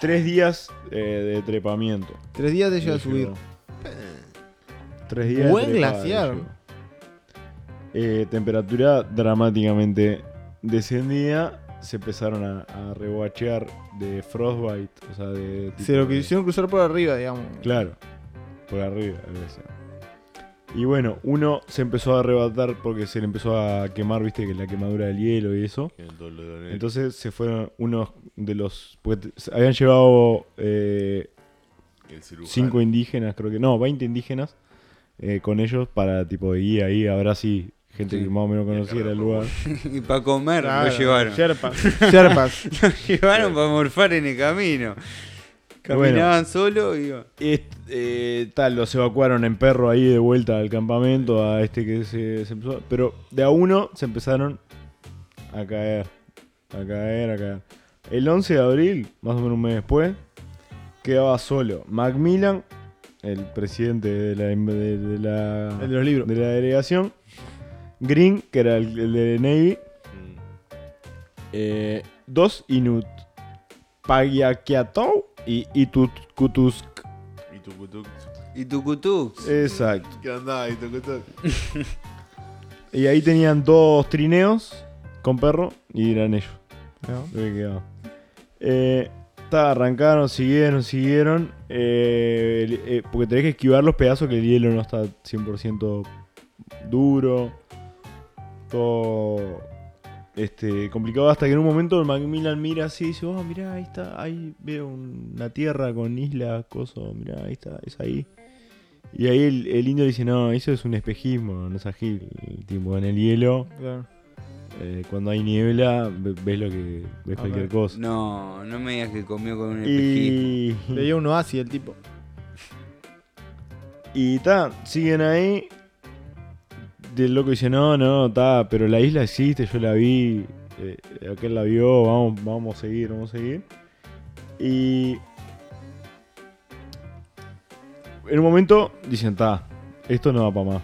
Tres días eh, de trepamiento. Tres días te llega a subir. Tres días. de Buen trepada, glaciar. Eh, temperatura dramáticamente descendida. Se empezaron a, a reguachear de frostbite. O sea, de. Se lo de- quisieron cruzar por arriba, digamos. Claro, por arriba. a veces. Y bueno, uno se empezó a arrebatar porque se le empezó a quemar, viste, que la quemadura del hielo y eso. Entonces se fueron unos de los. Te- habían llevado eh, cinco indígenas, creo que. No, 20 indígenas eh, con ellos para tipo de guía ahí. Ahora sí, gente Sí. que más o menos conociera el lugar. y para comer Claro, lo llevaron. Sherpas. Sherpas. Lo llevaron para morfar en el camino. Caminaban solo y. Est- eh, tal, los evacuaron en perro ahí de vuelta al campamento a este que se, se empezó. Pero de a uno se empezaron a caer. A caer, a caer. El 11 de abril, más o menos un mes después, quedaba solo Macmillan, el presidente de la, de, de la, El de los libros. de la delegación. Green, que era el, el de Navy. Mm. eh, dos Inut. Pagiakiatou y tucutuc. Y Tucutux. Exacto. ¿Qué andaba? Y tucutuc. Y ahí tenían dos trineos con perro y eran ellos. ¿no? lo que quedaba. Eh, ta, arrancaron, siguieron, siguieron. eh, eh, porque tenés que esquivar los pedazos que el hielo no está 100% duro. Todo este, complicado hasta que en un momento el Macmillan mira así y dice, oh, mirá, ahí está, ahí veo una tierra con islas, coso, mirá, ahí está, es ahí. Y ahí el, el indio dice, no, eso es un espejismo, no es ágil. Tipo, en el hielo, Claro. eh, cuando hay niebla, ve- ves lo que ves cualquier cosa. No, no me digas que comió con un espejismo. Y, Veía un oasis el tipo. y ta, siguen ahí. El loco dice, no, no, ta, pero la isla existe, yo la vi. eh, aquel la vio, vamos, vamos a seguir, vamos a seguir. Y en un momento dicen, ta, esto no va para más.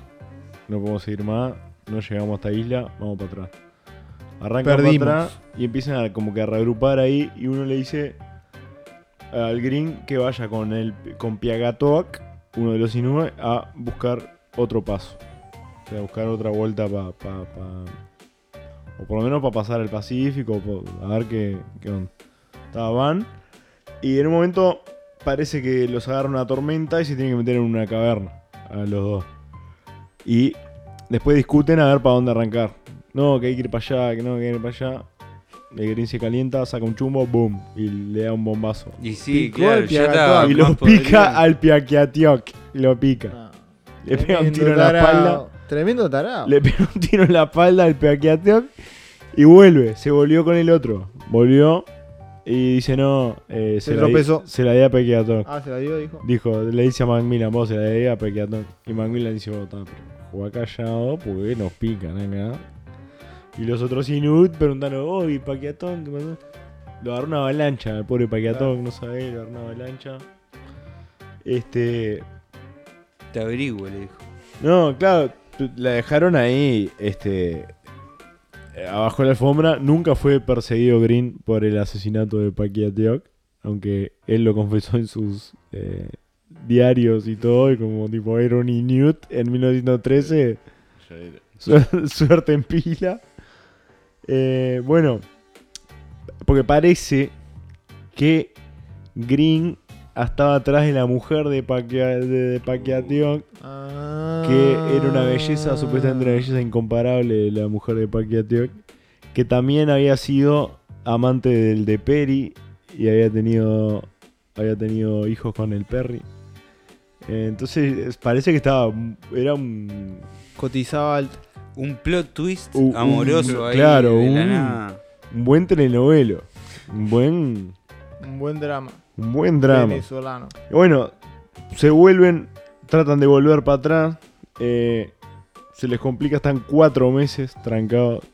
No podemos seguir más, no llegamos a esta isla, vamos para atrás. Arrancan Perdimos. para atrás y empiezan a como que a reagrupar ahí y uno le dice al Green que vaya con el con Piagatoak, uno de los Inuit, a buscar otro paso. A buscar otra vuelta para... Pa, pa- o por lo menos para pasar el Pacífico, a ver qué, qué onda. Ta, van y en un momento parece que los agarra una tormenta y se tienen que meter en una caverna a los dos. Y después discuten a ver para dónde arrancar. No, que hay que ir para allá, que no, que hay que ir para allá. El Green se calienta, saca un chumbo, boom, y le da un bombazo. Y sí, Picó claro, ya y lo pica al Piaquiatioc. Lo pica. Ah, Le pega un tiro en la espalda. Tremendo tarado. Le pega un tiro en la espalda al Piaquiatioc. Y vuelve. Se volvió con el otro. Volvió. Y dice, no. eh, Se la di-. Se la di a Piaquiatioc. Ah, se la dio, dijo. Dijo, le dice a Macmillan, vos se la di a Piaquiatioc. Y Macmillan dice, vos, está, pero jugá callado porque nos pican acá. Y los otros Inuit preguntando, oh, ¿y Paquiatón? ¿Qué pasó? Lo agarró una avalancha, el pobre Paquiatón, no sabe, lo agarró una avalancha. Este. Te averiguo, le dijo. No, claro, la dejaron ahí, este. Abajo de la alfombra. Nunca fue perseguido Green por el asesinato de Paquiatioc. Aunque él lo confesó en sus eh, diarios y todo. Y como tipo era un Inuit en 1913. Ya era. Su- Suerte en pila. Eh, bueno, porque parece que Green estaba atrás de la mujer de, Paquia, de, de Paquiatioc, Ah. que era una belleza, supuestamente una belleza incomparable, la mujer de Paquiatioc, que también había sido amante del de Perry y había tenido, había tenido hijos con el Perry. Entonces parece que estaba, era un Cotizaba alto. Un plot twist Un- un- amoroso ahí. claro, de la un- nada. Un buen telenovelo. Un buen, Un buen drama. Un buen drama. Venezolano. Bueno, se vuelven, tratan de volver para atrás. eh, se les complica, están cuatro meses trancados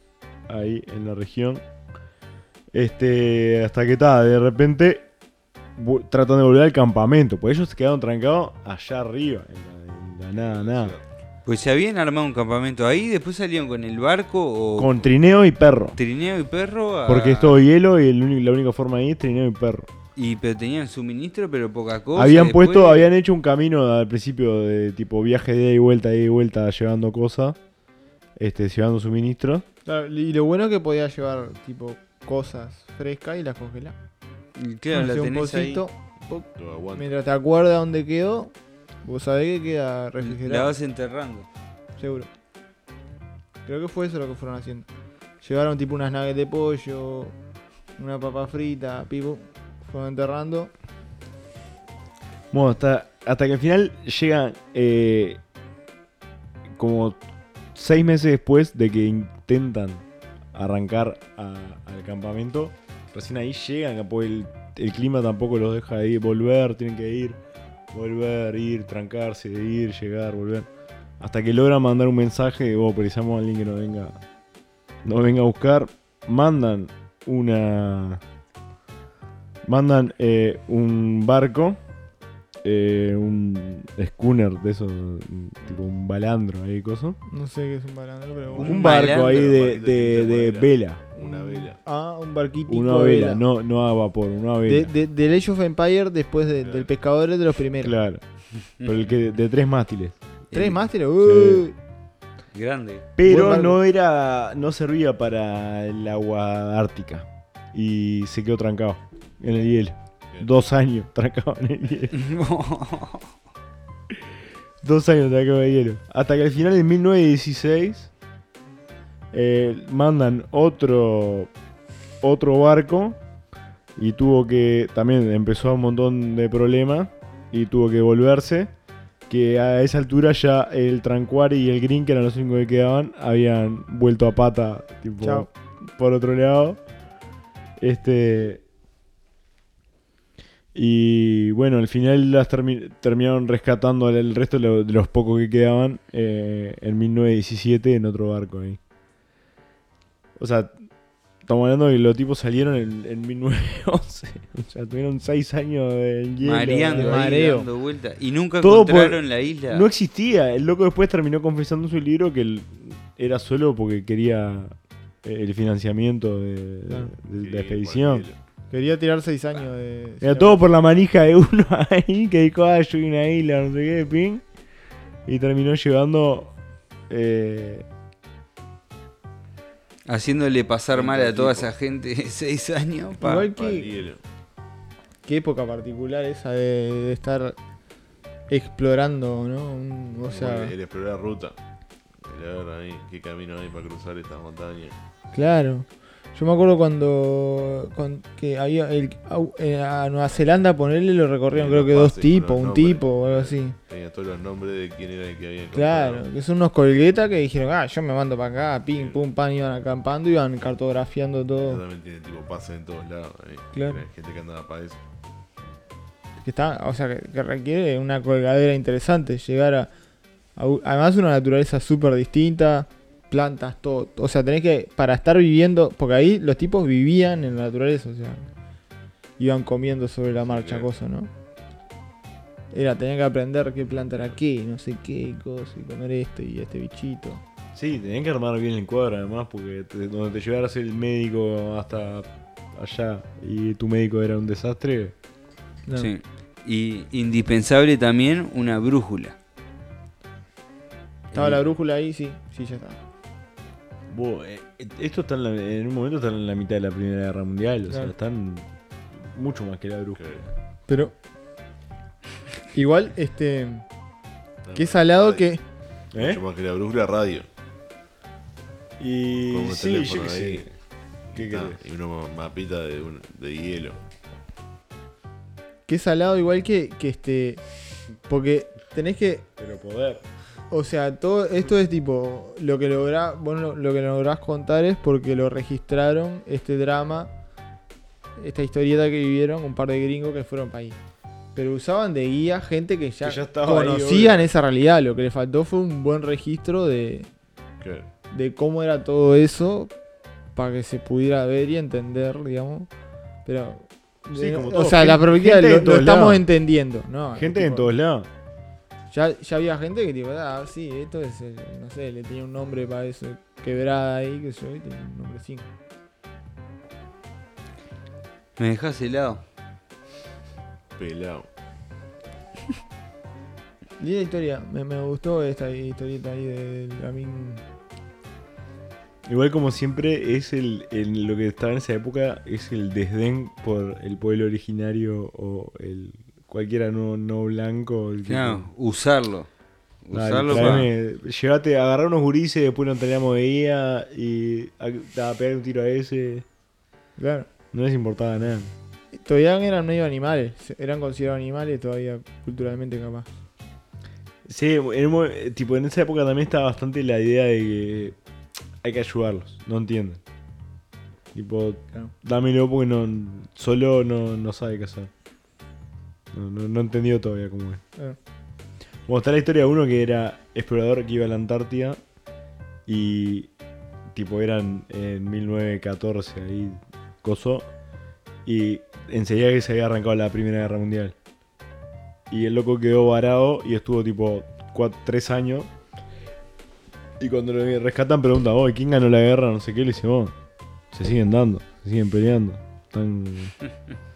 ahí en la región. Este, hasta que está, de repente tratan de volver al campamento. Pues ellos se quedaron trancados allá arriba, en la, en la nada, nada. Pues se habían armado un campamento ahí, después salieron con el barco o Con trineo y perro. trineo y perro. a- Porque es todo hielo y el la única forma ahí es trineo y perro. Y pero tenían suministro, pero poca cosa. habían después- puesto, habían hecho un camino al principio de tipo viaje de ida y vuelta, de ida y vuelta, llevando cosas, este, llevando suministros. Claro, y lo bueno es que podía llevar, tipo, cosas frescas y las congelar. Y Claro, la un pocito, mientras te acuerdas dónde quedó, vos sabés que queda La refrigerado. vas enterrando. Seguro. Creo que fue eso lo que fueron haciendo. Llevaron tipo unas nuggets de pollo, una papa frita, pipo. Fueron enterrando. Bueno, hasta, hasta que al final llegan eh, como seis meses después de que intentan arrancar al campamento, recién ahí llegan, el, el clima tampoco los deja de ir, volver, tienen que ir, volver, ir, trancarse, ir, llegar, volver. Hasta que logran mandar un mensaje de, oh, precisamos a alguien que nos venga, nos venga a buscar. Mandan una... Mandan eh, un barco eh, un schooner de esos, tipo un balandro ahí, coso. No sé qué es un balandro, pero Un, bueno. Un barco balandro, ahí de, de- de de madera. vela. Una vela. Ah, un barquito. Una vela, no, no a vapor, una vela. de, del Age of Empire después de- Claro. del pescador es de los primeros. Claro. Pero el que de tres mástiles. Tres El- mástiles, uy. Grande. Pero no era. no servía para el agua ártica. Y se quedó trancado en el hielo. Bien. Dos años trancado en el hielo. Dos años trancado en el hielo. Hasta que al final, en 1916, eh, mandan otro, otro barco. Y tuvo que. También empezó un montón de problemas. Y tuvo que volverse. Que a esa altura ya el Tranquari y el Green, que eran los únicos que quedaban, habían vuelto a pata. Tipo, Chao. por otro lado. Este. Y bueno, al final las termi- terminaron rescatando al el resto de, lo- de los pocos que quedaban eh, en 1917 en otro barco ahí. O sea, Estamos hablando de que los tipos salieron en, en 1911. O sea, tuvieron 6 años de hielo. Mareando mareo. dando vueltas. Y nunca Todo por- encontraron la isla. No existía. El loco después terminó confesando en su libro que era solo porque quería eh, el financiamiento de, la expedición. Quería tirar seis años de. Era todo por la manija de uno ahí que dijo, ah, yo vi una isla, no sé qué, ping. Y terminó llevando. Eh, Haciéndole pasar mal a tipo. toda esa gente de 6 años. pa. Igual que. hielo. Qué época particular esa de, de estar explorando, ¿no? Un- o sea, el, el explorar ruta. El ver ahí qué camino hay para cruzar estas montañas. claro. Yo me acuerdo cuando, cuando que había el, eh, a Nueva Zelanda ponerle lo recorrieron creo que dos tipos, un nombres. tipo o algo así. Tenía todos los nombres de quién era el que había. Claro, que son unos colguetas que dijeron, ah, yo me mando para acá, pim, pum, pan, iban acampando, iban cartografiando Eso todo. también tiene tipo pases en todos lados. ahí. Claro. Gente que andaba para eso. Que está, o sea, que, que requiere una colgadera interesante, llegar a, a además una naturaleza súper distinta, plantas, todo. O sea, tenés que, para estar viviendo, porque ahí los tipos vivían en la naturaleza, o sea, iban comiendo sobre la marcha, claro. cosas, ¿no? Era, tenía que aprender qué planta era qué, no sé qué, cosa, y comer esto y este bichito. sí, tenían que armar bien el cuadro además, porque te- donde te llevaras el médico hasta allá y tu médico era un desastre. No. Sí. Y indispensable también una brújula. Estaba Eh, la brújula ahí, sí, sí, ya está. Bo, eh, esto está en, la- en un momento están en la mitad de la Primera Guerra Mundial, o sea, Claro. están mucho más que la brújula. Pero, igual, este, qué salado que... ¿Eh? Mucho más que la brújula radio. Y un sí, yo teléfono qué ahí. sé. ¿Qué Ah, querés? y una mapita de, un- de hielo. Qué salado igual que, que este. Porque tenés que. Pero poder. O sea, todo esto es tipo. Lo que lográs. Vos lo, lo que lográs contar es porque lo registraron, este drama. Esta historieta que vivieron un par de gringos que fueron para ahí. Pero usaban de guía gente que ya, Que ya estaba ahí, conocían esa realidad. Lo que le faltó fue un buen registro de, de cómo era todo eso. Para que se pudiera ver y entender, digamos. Pero. Sí, como o todo. sea, Gente- la perspectiva lo, lo estamos entendiendo, ¿no? Gente en Tipo, todos lados. Ya, ya había gente que tipo, ah, sí, esto es, el- no sé, le tenía un nombre para eso, quebrada ahí, que yo, y tenía un nombre 5. ¿Me dejas helado? Pelado. Linda historia, me, me gustó esta historieta ahí de Lamin. Igual como siempre es el, el- lo que estaba en esa época es el desdén por el pueblo originario o el cualquiera no, no blanco. el que- Claro, usarlo. Dale, Usarlo para. Llevate, agarrar unos gurises, después nos traíamos de guía y a, a pegar un tiro a ese. Claro. No les importaba nada. Todavía eran medio animales, eran considerados animales todavía culturalmente capaz. Sí, en, tipo, en esa época también estaba bastante la idea de que hay que ayudarlos, no entienden. Tipo, Claro. dámelo porque no, solo no, no sabe qué hacer. No, no, no entendió todavía cómo es. Claro. Bueno, está la historia de uno que era explorador que iba a la Antártida y tipo eran en 1914 ahí, coso, y enseguida que se había arrancado la Primera Guerra Mundial. Y el loco quedó varado y estuvo tipo 3 años. Y cuando lo rescatan preguntan, oh, ¿quién ganó la guerra? No sé qué, le dice, oh, se siguen dando, se siguen peleando. Están,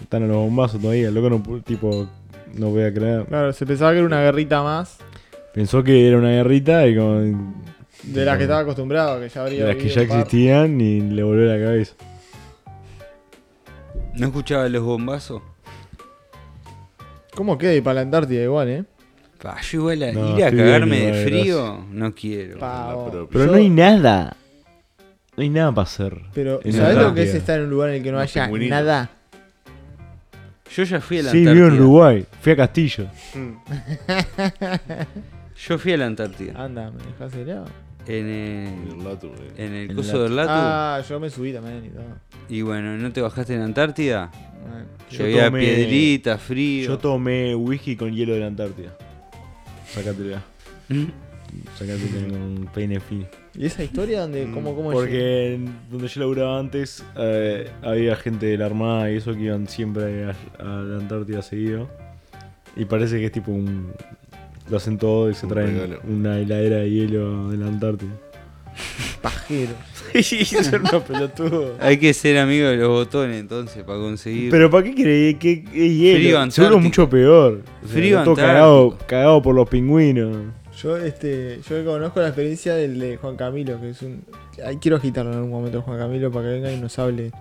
están a los bombazos todavía, el loco no, tipo, no voy a creer. Claro, se pensaba que era una guerrita más Pensó que era una guerrita y como de las que estaba acostumbrado, que ya de habría las que ya existían y le volvió la cabeza. ¿No escuchaba los bombazos? ¿Cómo queda ir para la Antártida igual, eh? Pa, yo igual a No, ir a estoy cagarme bien, de igual, frío, no quiero. Pa, vos. Pero Yo- no hay nada. No hay nada para hacer. Pero, En ¿sabes lo que es estar en un lugar en el que no Los haya pingüinitos. nada? Yo ya fui a la Sí, vivo Antártida. en Uruguay. Fui a Castillo. Yo fui a la Antártida. Anda, me dejas helado. En El el, Latu, eh. en el En coso Latu. del Latu. Ah, yo me subí también y todo. Y bueno, ¿no te bajaste en la Antártida? Yo había tomé- piedrita, frío. Yo tomé whisky con hielo de la Antártida. Sácatela. ¿Mm? Sácatela con peine fino. ¿Y esa historia donde, cómo, cómo llega? Porque en donde yo laburaba antes eh, había gente de la Armada y eso que iban siempre a, a la Antártida seguido. Y parece que es tipo un. Lo hacen todo y se Un traen regalo. una heladera de hielo de la Antártida. Pajero. y son unos pelotudos. Hay que ser amigo de los botones entonces para conseguir. Pero ¿para qué creí que es hielo? Frío Seguro antártico. mucho peor. O sea, Frío todo antártico. cagado, cagado por los pingüinos. Yo, este, yo conozco la experiencia del de Juan Camilo, que es un. Ay, quiero agitarlo en algún momento, Juan Camilo, para que venga y nos hable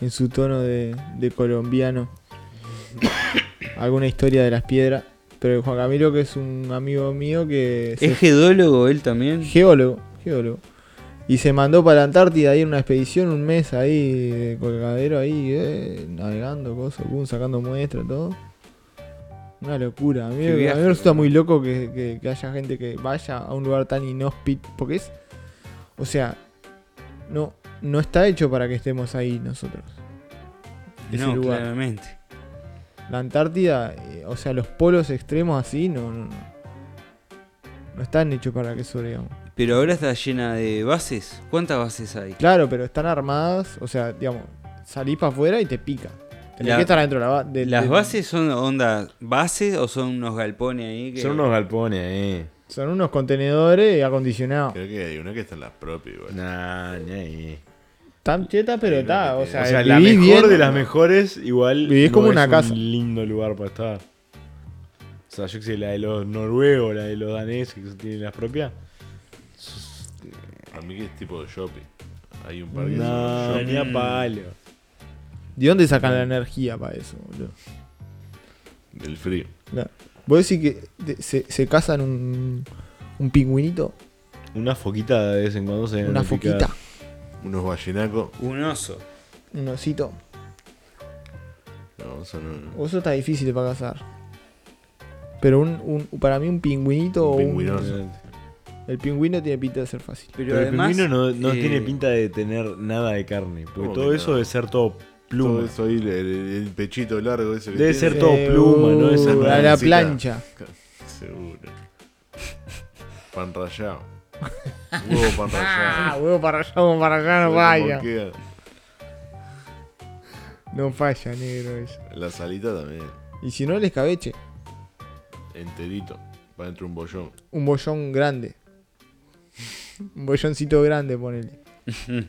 en su tono de, de colombiano. Alguna historia de las piedras. Pero Juan Camilo, que es un amigo mío que. se- ¿Es geólogo él también? geólogo, geólogo. Y se mandó para la Antártida ahí en una expedición, un mes ahí, de colgadero ahí, eh, navegando, cosas, sacando muestras, todo. Una locura. A mí, a me resulta muy loco que, que- que haya gente que vaya a un lugar tan inhóspito. Porque es. O sea, no, no está hecho para que estemos ahí nosotros. Ese No, lugar. claramente. La Antártida, eh, o sea, los polos extremos así, no, no, no. No están hechos para que sobrevivamos. Pero ahora está llena de bases. ¿Cuántas bases hay? Claro, pero están armadas, o sea, digamos, salís para afuera y te pica. Tenés La- que estar adentro de la ba- de- ¿Las de- bases son onda bases o son unos galpones ahí? Que... Son unos galpones ahí. Son unos contenedores acondicionados. Creo que hay una que está en las propias igual. Nah, ni ahí. Tan cheta, pero está, o sea, O sea, la mejor bien. de las mejores, igual. Vivís como una es casa. un lindo lugar para estar. O sea, yo que sé, la de los noruegos, la de los daneses que tienen las propias. A mí que es tipo de shopping. Hay un par que No, son ni shopping a palo. ¿De dónde sacan la energía para eso, boludo? del frío. Claro. ¿Vos decís que de- se, se cazan un, un pingüinito? Una foquita de vez en cuando se ¿Una picar. foquita? Unos ballenacos. Un oso. ¿Un osito? No, son un, Oso está difícil para cazar. Pero un, un- para mí un pingüinito Un o un... pingüinoso. El pingüino tiene pinta de ser fácil. Pero, Pero el además, pingüino no, no eh, tiene pinta de tener nada de carne. Porque ¿Cómo todo eso no? debe ser todo Todo pluma. eso ahí, el, pechito largo ese que Debe tiene. ser todo pluma, ¿no? Esa Uh, a la plancha. Seguro. Pan rallado. Huevo pan Ah, rallado. huevo para allá, huevo para allá, no Como queda. No falla, negro eso. La salita también. Y si no, el escabeche. Enterito. Va dentro de un bollón. Un bollón grande. Un bolloncito grande, ponele. Le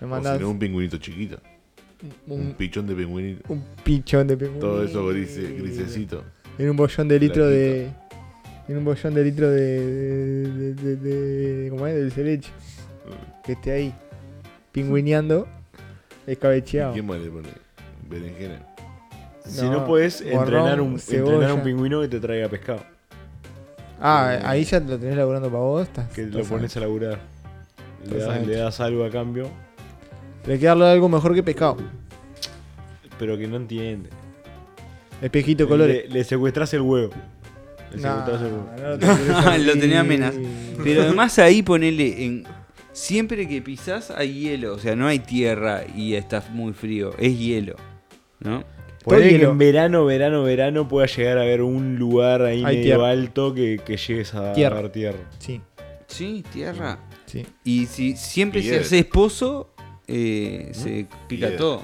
O mandás si no, un pingüinito chiquito. Un un, pichón de pingüinito. un pichón de pingüino. Todo eso grise, grisecito. En un bollón de litro de. En un bollón de litro de. de, de, de- de- ¿Cómo es? Del cereche. Que esté ahí. Pingüineando. ¿Y Escabecheado. ¿Quién más le pone? Berenjena. Si No, no, puedes morrón, entrenar un, cebolla. entrenar un pingüino que te traiga pescado. Ah, ahí ya lo tenés laburando para vos. Estás, Que lo pones a laburar. Le das, le das algo a cambio, Tenés que darle algo mejor que pescado. pero que no entiende. Espejito de colores. Le, le secuestras el huevo. Le Nah, secuestras el huevo. no lo tenía amenazado. Pero además ahí ponele en siempre que pisás hay hielo, o sea, no hay tierra y está muy frío, es hielo, ¿no? Todo Ponele que hielo. en verano, verano, verano pueda llegar a haber un lugar ahí Hay medio tierra. alto que, que llegues a Tierra. ver tierra. Sí, Sí, tierra. sí. Y si siempre Piedra. se hace pozo, eh, se pica Piedra. todo.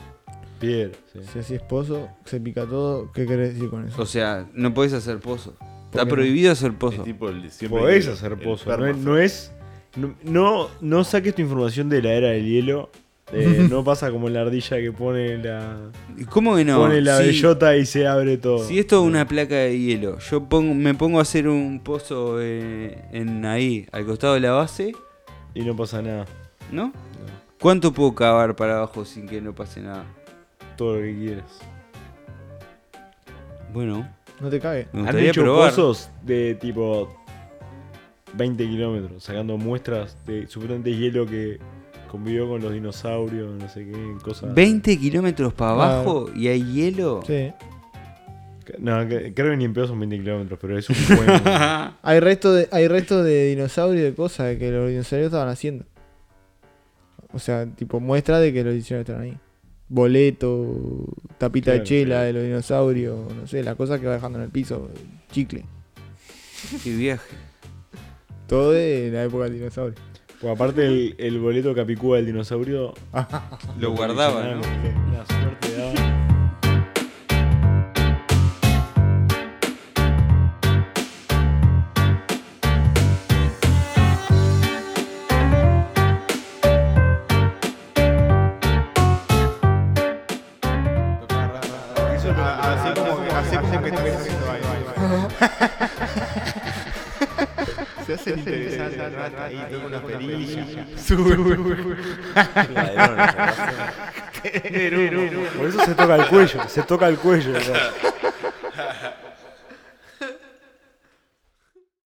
Piedra, sí. Si así es pozo, se pica todo. ¿Qué querés decir con eso? O sea, no podés hacer pozo. ¿Por Está qué no? prohibido hacer Es pozo. tipo el, siempre Podés el- hacer el pozo. No es, permafrost. no es- no- no, no saques tu información de la era del hielo. Eh, no pasa como la ardilla que pone la, ¿Cómo que no? pone la Si- bellota y se abre todo. Si esto es una placa de hielo, yo pongo, me pongo a hacer un pozo eh, en ahí, al costado de la base, Y no pasa nada. ¿no? ¿Cuánto puedo cavar para abajo sin que no pase nada? Todo lo que quieras. Bueno, No te cague. me Han gustaría hecho probar. pozos de tipo 20 kilómetros, sacando muestras de supuestamente hielo que convivió con los dinosaurios, no sé qué, cosas. 20 kilómetros para abajo y hay hielo. Sí. No, que- creo que ni en pedo son 20 kilómetros, pero es un buen. Hay restos de, hay restos de dinosaurios y de cosas que los dinosaurios estaban haciendo. O sea, tipo muestra de que los dinosaurios estaban ahí. Boleto, tapita de chela claro. de los dinosaurios, no sé, la cosa que va dejando en el piso, chicle. Qué viaje. Todo de la época del dinosaurio. Pues aparte el, el boleto capicúa del dinosaurio. Lo guardaba, ¿no? Se ahí, una perilla. Por eso se toca el cuello, se toca el cuello.